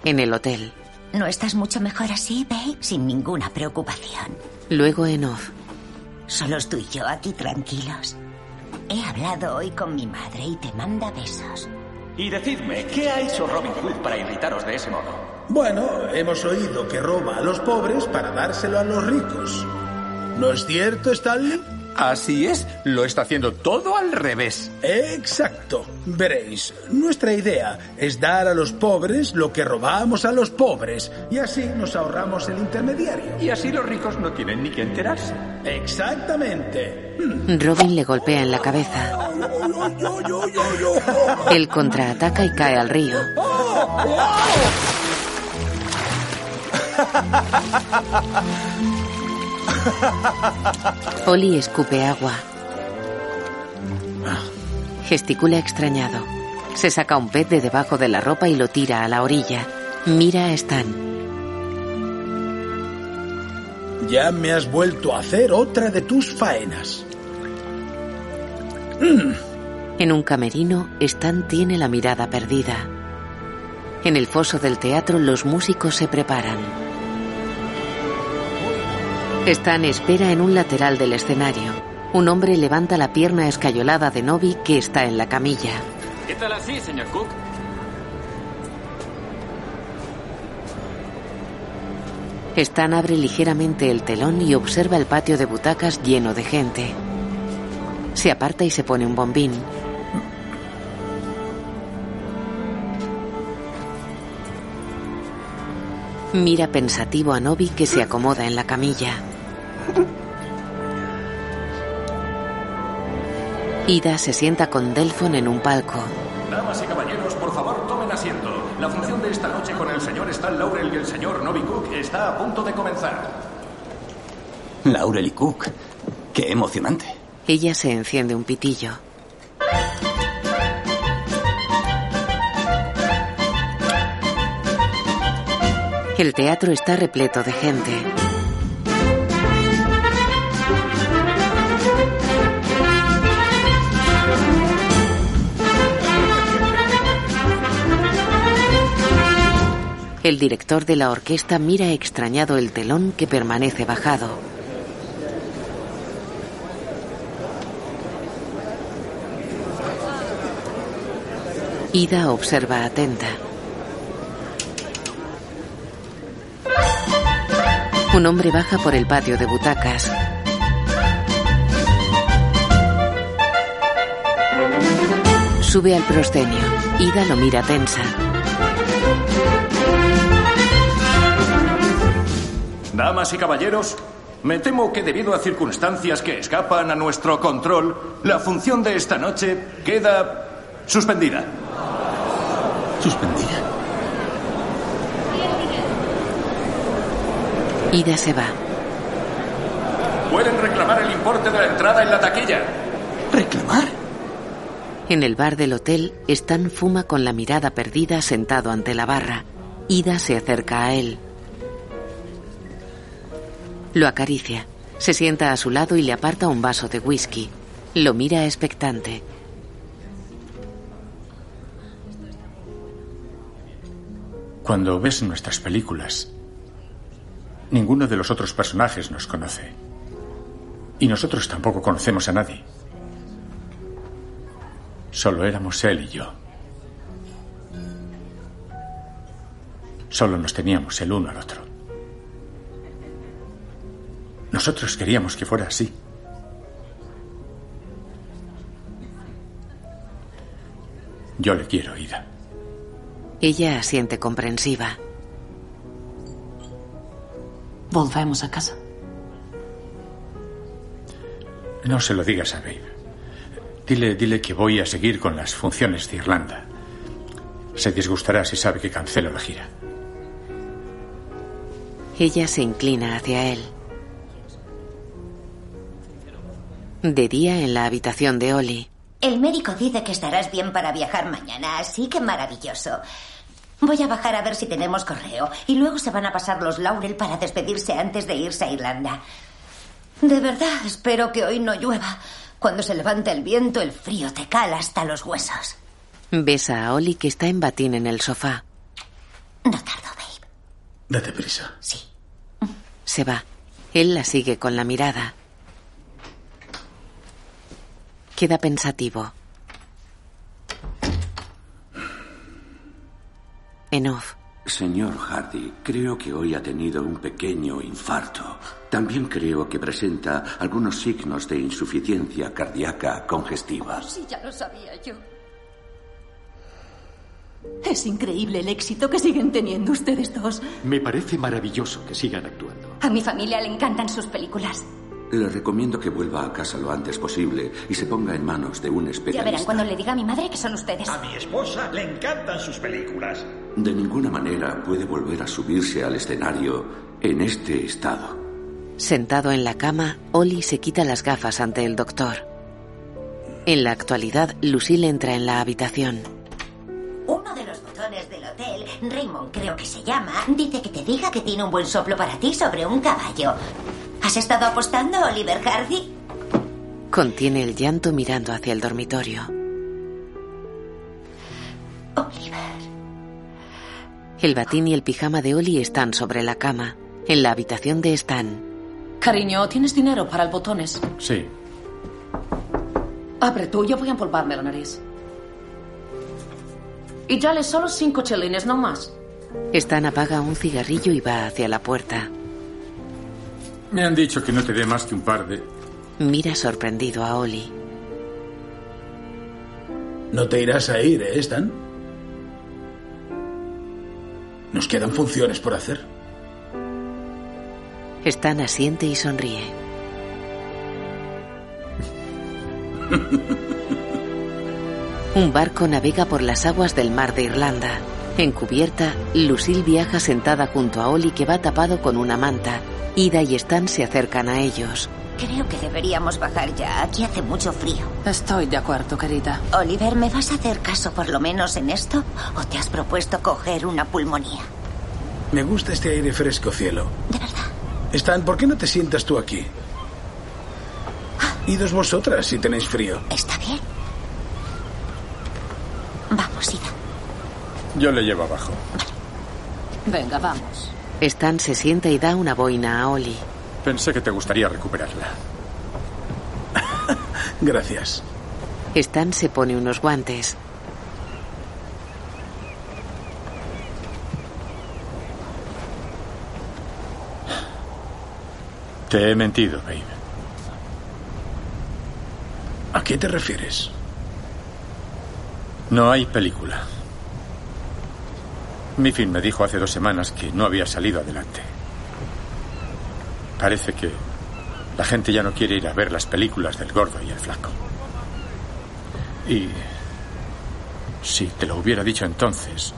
En el hotel. ¿No estás mucho mejor así, Babe? Sin ninguna preocupación. Luego en off. Solos tú y yo aquí tranquilos. He hablado hoy con mi madre y te manda besos. Y decidme, ¿qué ha hecho Robin Hood para irritaros de ese modo? Bueno, hemos oído que roba a los pobres para dárselo a los ricos. ¿No es cierto, Stanley? Así es, lo está haciendo todo al revés. Exacto. Veréis, nuestra idea es dar a los pobres lo que robamos a los pobres y así nos ahorramos el intermediario. Y así los ricos no tienen ni que enterarse. Exactamente. Robin le golpea en la cabeza. Él contraataca y cae al río. Oli escupe agua. Gesticula extrañado. Se saca un pez de debajo de la ropa y lo tira a la orilla. Mira a Stan. Ya me has vuelto a hacer otra de tus faenas. En un camerino, Stan tiene la mirada perdida. En el foso del teatro, los músicos se preparan. Stan espera en un lateral del escenario. Un hombre levanta la pierna escayolada de Novi que está en la camilla. ¿Qué tal así, señor Cook? Stan abre ligeramente el telón y observa el patio de butacas lleno de gente. Se aparta y se pone un bombín. Mira pensativo a Novi que se acomoda en la camilla. Ida se sienta con Delfon en un palco. Damas y caballeros, por favor, tomen asiento. La función de esta noche con el señor Stan Laurel y el señor Novi Cook está a punto de comenzar. Laurel y Cook. Qué emocionante. Ella se enciende un pitillo. El teatro está repleto de gente. El director de la orquesta mira extrañado el telón que permanece bajado. Ida observa atenta. Un hombre baja por el patio de butacas. Sube al proscenio. Ida lo mira tensa. Damas y caballeros, me temo que debido a circunstancias que escapan a nuestro control, la función de esta noche queda suspendida. ¿Suspendida? Ida se va. Pueden reclamar el importe de la entrada en la taquilla. ¿Reclamar? En el bar del hotel, Stan fuma con la mirada perdida sentado ante la barra. Ida se acerca a él. Lo acaricia. Se sienta a su lado y le aparta un vaso de whisky. Lo mira expectante. Cuando ves nuestras películas, ninguno de los otros personajes nos conoce. Y nosotros tampoco conocemos a nadie. Solo éramos él y yo. Solo nos teníamos el uno al otro. Nosotros queríamos que fuera así. Yo le quiero, Ida. Ella asiente comprensiva. Volvemos a casa. No se lo digas a Babe. Dile, dile que voy a seguir con las funciones de Irlanda. Se disgustará si sabe que cancelo la gira. Ella se inclina hacia él. De día en la habitación de Oli. El médico dice que estarás bien para viajar mañana, así que maravilloso. Voy a bajar a ver si tenemos correo y luego se van a pasar los Laurel para despedirse antes de irse a Irlanda. De verdad, espero que hoy no llueva. Cuando se levanta el viento, el frío te cala hasta los huesos. Besa a Oli que está en batín en el sofá. No tardo, babe. Date prisa. Sí. Se va. Él la sigue con la mirada. Queda pensativo. En off. Señor Hardy, creo que hoy ha tenido un pequeño infarto. También creo que presenta algunos signos de insuficiencia cardíaca congestiva. Sí, ya lo sabía yo. Es increíble el éxito que siguen teniendo ustedes dos. Me parece maravilloso que sigan actuando. A mi familia le encantan sus películas. Le recomiendo que vuelva a casa lo antes posible y se ponga en manos de un Ya especialista. verán cuando le diga a mi madre que son ustedes. A mi esposa le encantan sus películas. De ninguna manera puede volver a subirse al escenario en este estado. Sentado en la cama, Oli se quita las gafas ante el doctor. En la actualidad, Lucille entra en la habitación. Uno de los botones del hotel, Raymond creo que se llama, dice que te diga que tiene un buen soplo para ti sobre un caballo. ¿Has estado apostando, Oliver Hardy? Contiene el llanto mirando hacia el dormitorio. El batín y el pijama de Oli están sobre la cama. En la habitación de Stan. Cariño, ¿tienes dinero para el botones? Sí. Abre tú, yo voy a empolvarme la nariz. Y dale solo cinco chelines, no más. Stan apaga un cigarrillo y va hacia la puerta. Me han dicho que no te dé más que un par de... Mira sorprendido a Oli. No te irás a ir, ¿eh, Stan? Nos quedan funciones por hacer. Stan asiente y sonríe. Un barco navega por las aguas del mar de Irlanda. En cubierta, Lucille viaja sentada junto a Oli que va tapado con una manta. Ida y Stan se acercan a ellos. Creo que deberíamos bajar ya. Aquí hace mucho frío. Estoy de acuerdo, querida. Oliver, ¿me vas a hacer caso por lo menos en esto? ¿O te has propuesto coger una pulmonía? Me gusta este aire fresco, cielo. De verdad. Stan, ¿por qué no te sientas tú aquí? Idos vosotras si tenéis frío. Está bien. Vamos, Ida. Yo le llevo abajo. Venga, vamos. Stan se sienta y da una boina a Oli. Pensé que te gustaría recuperarla. Gracias. Stan se pone unos guantes. Te he mentido, babe. ¿A qué te refieres? No hay película. Miffin me dijo hace dos semanas que no había salido adelante. Parece que la gente ya no quiere ir a ver las películas del gordo y el flaco. Y si te lo hubiera dicho entonces,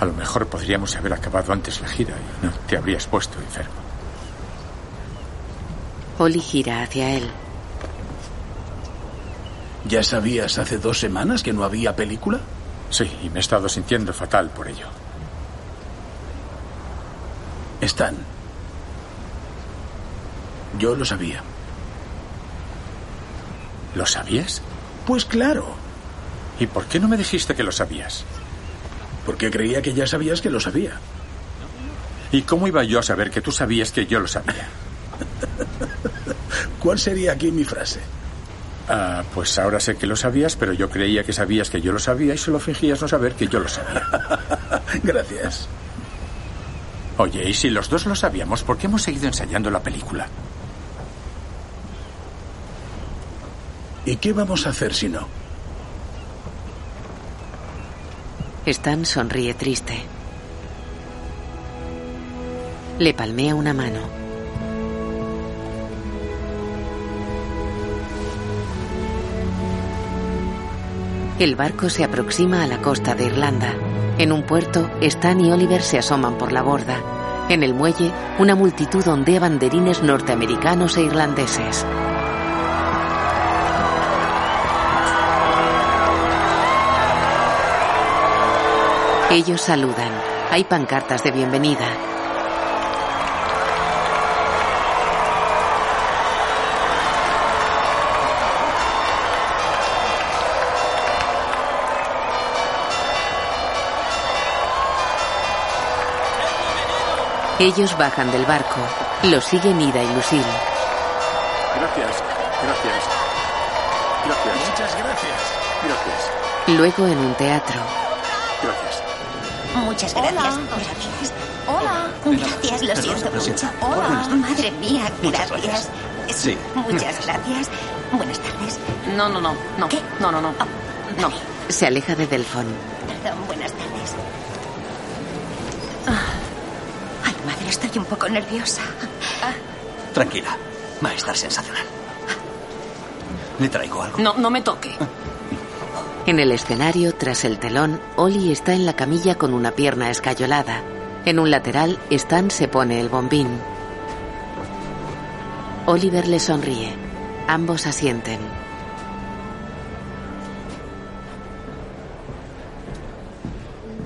a lo mejor podríamos haber acabado antes la gira y no te habrías puesto enfermo. Oli gira hacia él. ¿Ya sabías hace dos semanas que no había película? Sí, y me he estado sintiendo fatal por ello. Están. Yo lo sabía. ¿Lo sabías? Pues claro. ¿Y por qué no me dijiste que lo sabías? Porque creía que ya sabías que lo sabía. ¿Y cómo iba yo a saber que tú sabías que yo lo sabía? ¿Cuál sería aquí mi frase? Ah, pues ahora sé que lo sabías, pero yo creía que sabías que yo lo sabía y solo fingías no saber que yo lo sabía. Gracias. Oye, y si los dos lo sabíamos, ¿por qué hemos seguido ensayando la película? ¿Y qué vamos a hacer si no? Stan sonríe triste. Le palmea una mano. El barco se aproxima a la costa de Irlanda. En un puerto, Stan y Oliver se asoman por la borda. En el muelle, una multitud ondea banderines norteamericanos e irlandeses. Ellos saludan. Hay pancartas de bienvenida. Ellos bajan del barco. Los siguen Ida y Lucille. Gracias, gracias. Gracias. Muchas gracias. Gracias. Luego en un teatro. Gracias. Muchas gracias. Gracias. Hola. Gracias, lo siento mucho. Hola. Madre mía, gracias. Sí. Muchas gracias. Buenas tardes. No, no, no. No. ¿Qué? No, no, no. No. Se aleja de Delfón. Perdón, buenas tardes. Estoy un poco nerviosa. Tranquila. Va a estar sensacional. ¿Le traigo algo? No, no me toque. En el escenario, tras el telón, Oli está en la camilla con una pierna escayolada. En un lateral, Stan se pone el bombín. Oliver le sonríe. Ambos asienten.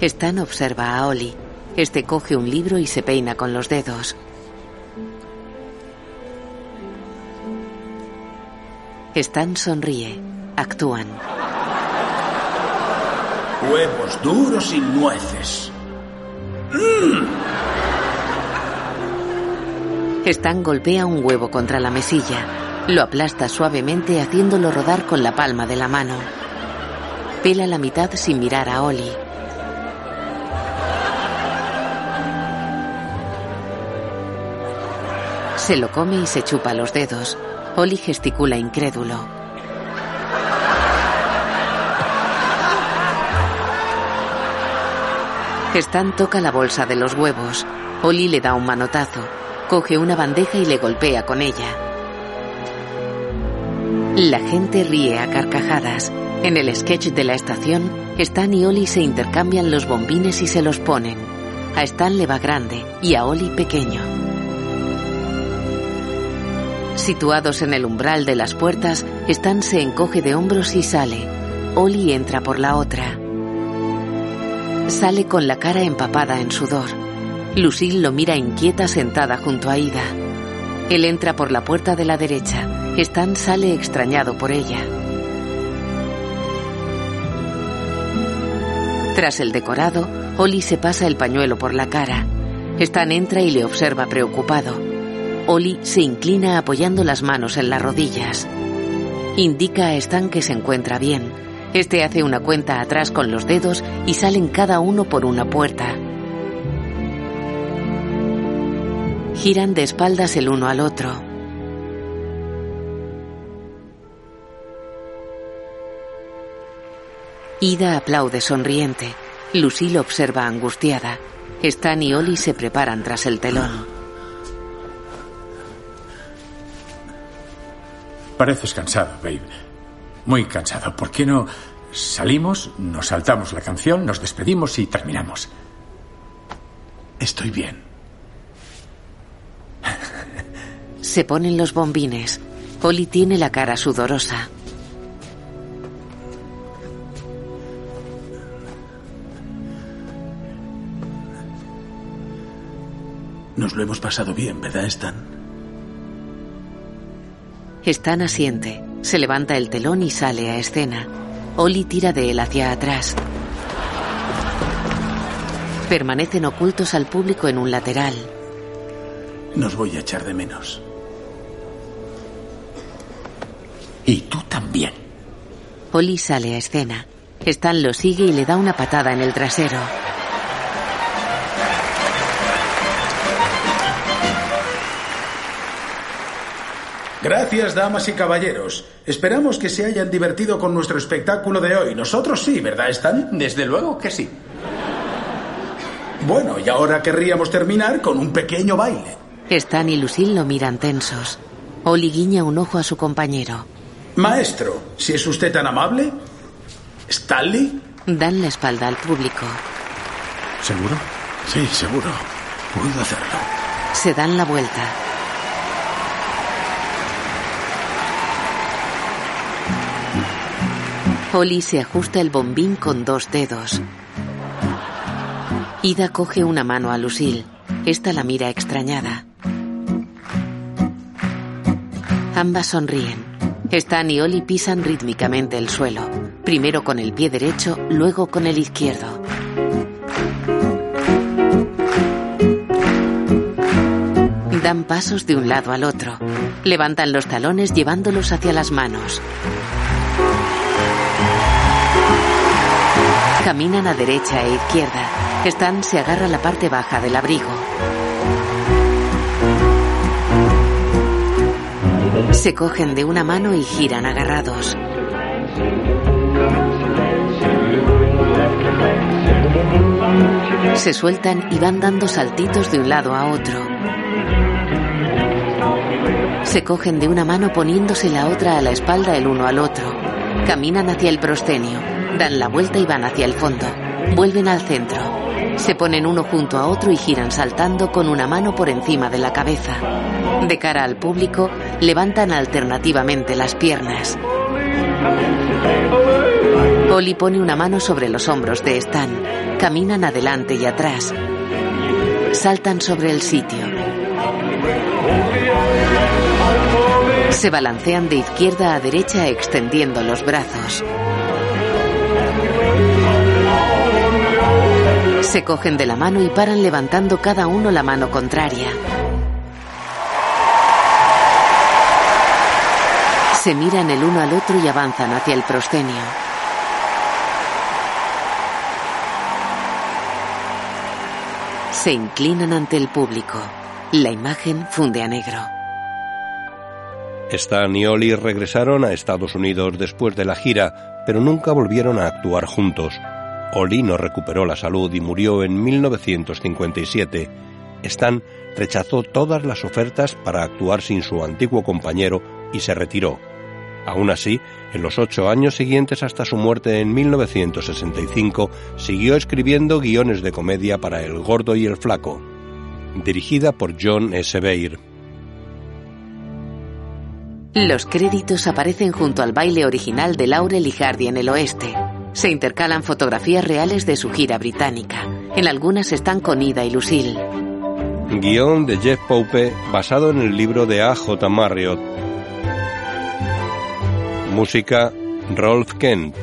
Stan observa a Oli. Este coge un libro y se peina con los dedos. Stan sonríe. Actúan. Huevos duros y nueces. Stan golpea un huevo contra la mesilla. Lo aplasta suavemente haciéndolo rodar con la palma de la mano. Pela la mitad sin mirar a Oli. Se lo come y se chupa los dedos. Oli gesticula incrédulo. Stan toca la bolsa de los huevos. Oli le da un manotazo. Coge una bandeja y le golpea con ella. La gente ríe a carcajadas. En el sketch de la estación, Stan y Oli se intercambian los bombines y se los ponen. A Stan le va grande y a Oli pequeño. Situados en el umbral de las puertas, Stan se encoge de hombros y sale. Oli entra por la otra. Sale con la cara empapada en sudor. Lucille lo mira inquieta sentada junto a Ida. Él entra por la puerta de la derecha. Stan sale extrañado por ella. Tras el decorado, Oli se pasa el pañuelo por la cara. Stan entra y le observa preocupado. Oli se inclina apoyando las manos en las rodillas. Indica a Stan que se encuentra bien. Este hace una cuenta atrás con los dedos y salen cada uno por una puerta. Giran de espaldas el uno al otro. Ida aplaude sonriente. Lucille observa angustiada. Stan y Oli se preparan tras el telón. Pareces cansado, babe. Muy cansado. ¿Por qué no salimos, nos saltamos la canción, nos despedimos y terminamos? Estoy bien. Se ponen los bombines. Oli tiene la cara sudorosa. Nos lo hemos pasado bien, ¿verdad, Stan? Stan asiente. Se levanta el telón y sale a escena. Oli tira de él hacia atrás. Permanecen ocultos al público en un lateral. Nos voy a echar de menos. Y tú también. Oli sale a escena. Stan lo sigue y le da una patada en el trasero. Gracias, damas y caballeros. Esperamos que se hayan divertido con nuestro espectáculo de hoy. Nosotros sí, ¿verdad, Stan? Desde luego que sí. Bueno, y ahora querríamos terminar con un pequeño baile. Stan y Lucille lo miran tensos. Oli guiña un ojo a su compañero. Maestro, si es usted tan amable. ¿Stanley? Dan la espalda al público. ¿Seguro? Sí, seguro. Puedo hacerlo. Se dan la vuelta. Oli se ajusta el bombín con dos dedos. Ida coge una mano a Lucille. Esta la mira extrañada. Ambas sonríen. Stan y Oli pisan rítmicamente el suelo. Primero con el pie derecho, luego con el izquierdo. Dan pasos de un lado al otro. Levantan los talones llevándolos hacia las manos. Caminan a derecha e izquierda. Stan se agarra la parte baja del abrigo. Se cogen de una mano y giran agarrados. Se sueltan y van dando saltitos de un lado a otro. Se cogen de una mano poniéndose la otra a la espalda el uno al otro. Caminan hacia el proscenio. Dan la vuelta y van hacia el fondo. Vuelven al centro. Se ponen uno junto a otro y giran saltando con una mano por encima de la cabeza. De cara al público, levantan alternativamente las piernas. Oli pone una mano sobre los hombros de Stan. Caminan adelante y atrás. Saltan sobre el sitio. Se balancean de izquierda a derecha extendiendo los brazos. Se cogen de la mano y paran levantando cada uno la mano contraria. Se miran el uno al otro y avanzan hacia el proscenio. Se inclinan ante el público. La imagen funde a negro. Stan y Oli regresaron a Estados Unidos después de la gira, pero nunca volvieron a actuar juntos. Oli no recuperó la salud y murió en 1957. Stan rechazó todas las ofertas para actuar sin su antiguo compañero y se retiró. Aún así, en los ocho años siguientes hasta su muerte en 1965, siguió escribiendo guiones de comedia para El Gordo y el Flaco, dirigida por John S. Bair. Los créditos aparecen junto al baile original de Laurel y Hardy en el oeste. Se intercalan fotografías reales de su gira británica. En algunas están con Ida y Lucille. Guión de Jeff Pope basado en el libro de A.J. Marriott. Música Rolf Kent.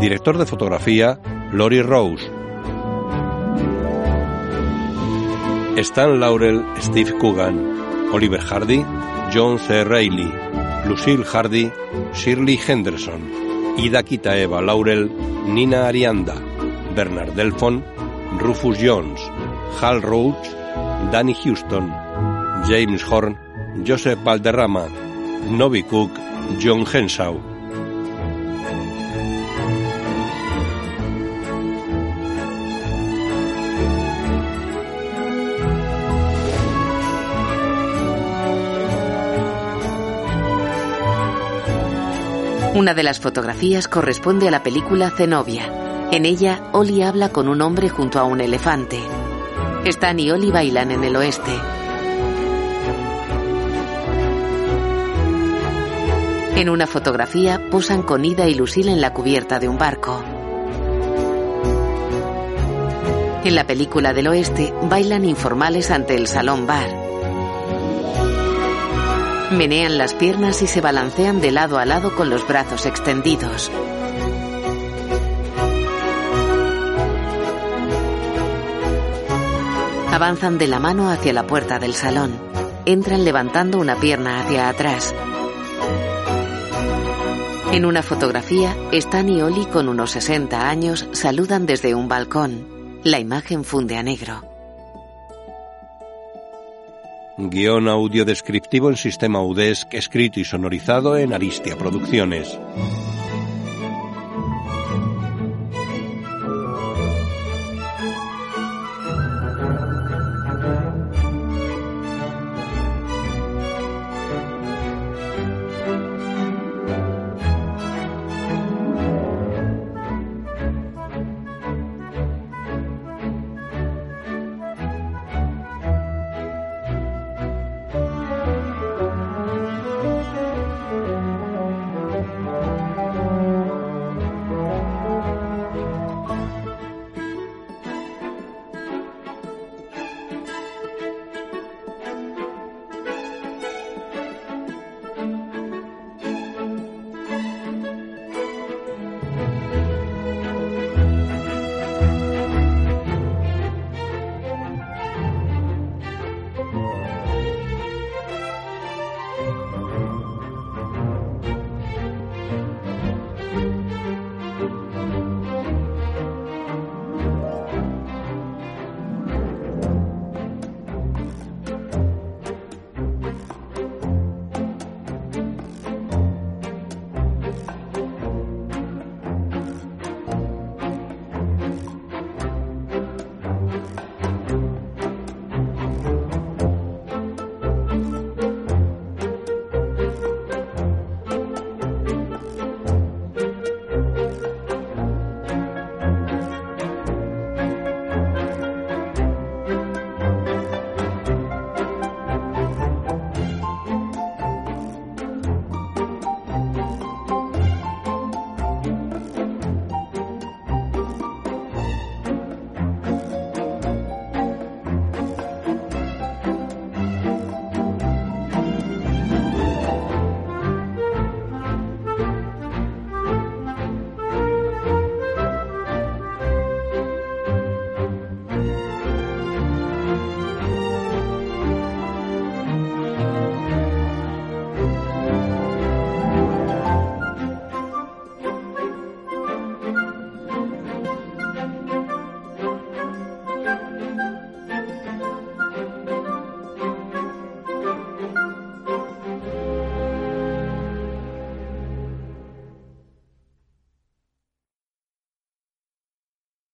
Director de fotografía Lori Rose. Stan Laurel, Steve Coogan. Oliver Hardy, John C. Reilly. Lucille Hardy, Shirley Henderson. Ida Kitaeva Laurel, Nina Arianda. Bernard Delfon, Rufus Jones. Hal Roach, Danny Houston. James Horn, Joseph Valderrama. Novi Cook, John Henshaw. Una de las fotografías corresponde a la película Zenobia. En ella, Oli habla con un hombre junto a un elefante. Stan y Oli bailan en el oeste. En una fotografía posan con Ida y Lucille en la cubierta de un barco. En la película del oeste bailan informales ante el salón bar. Menean las piernas y se balancean de lado a lado con los brazos extendidos. Avanzan de la mano hacia la puerta del salón. Entran levantando una pierna hacia atrás. En una fotografía, Stan y Oli con unos 60 años saludan desde un balcón. La imagen funde a negro. Guión audio descriptivo en sistema UDESC, escrito y sonorizado en Aristia Producciones.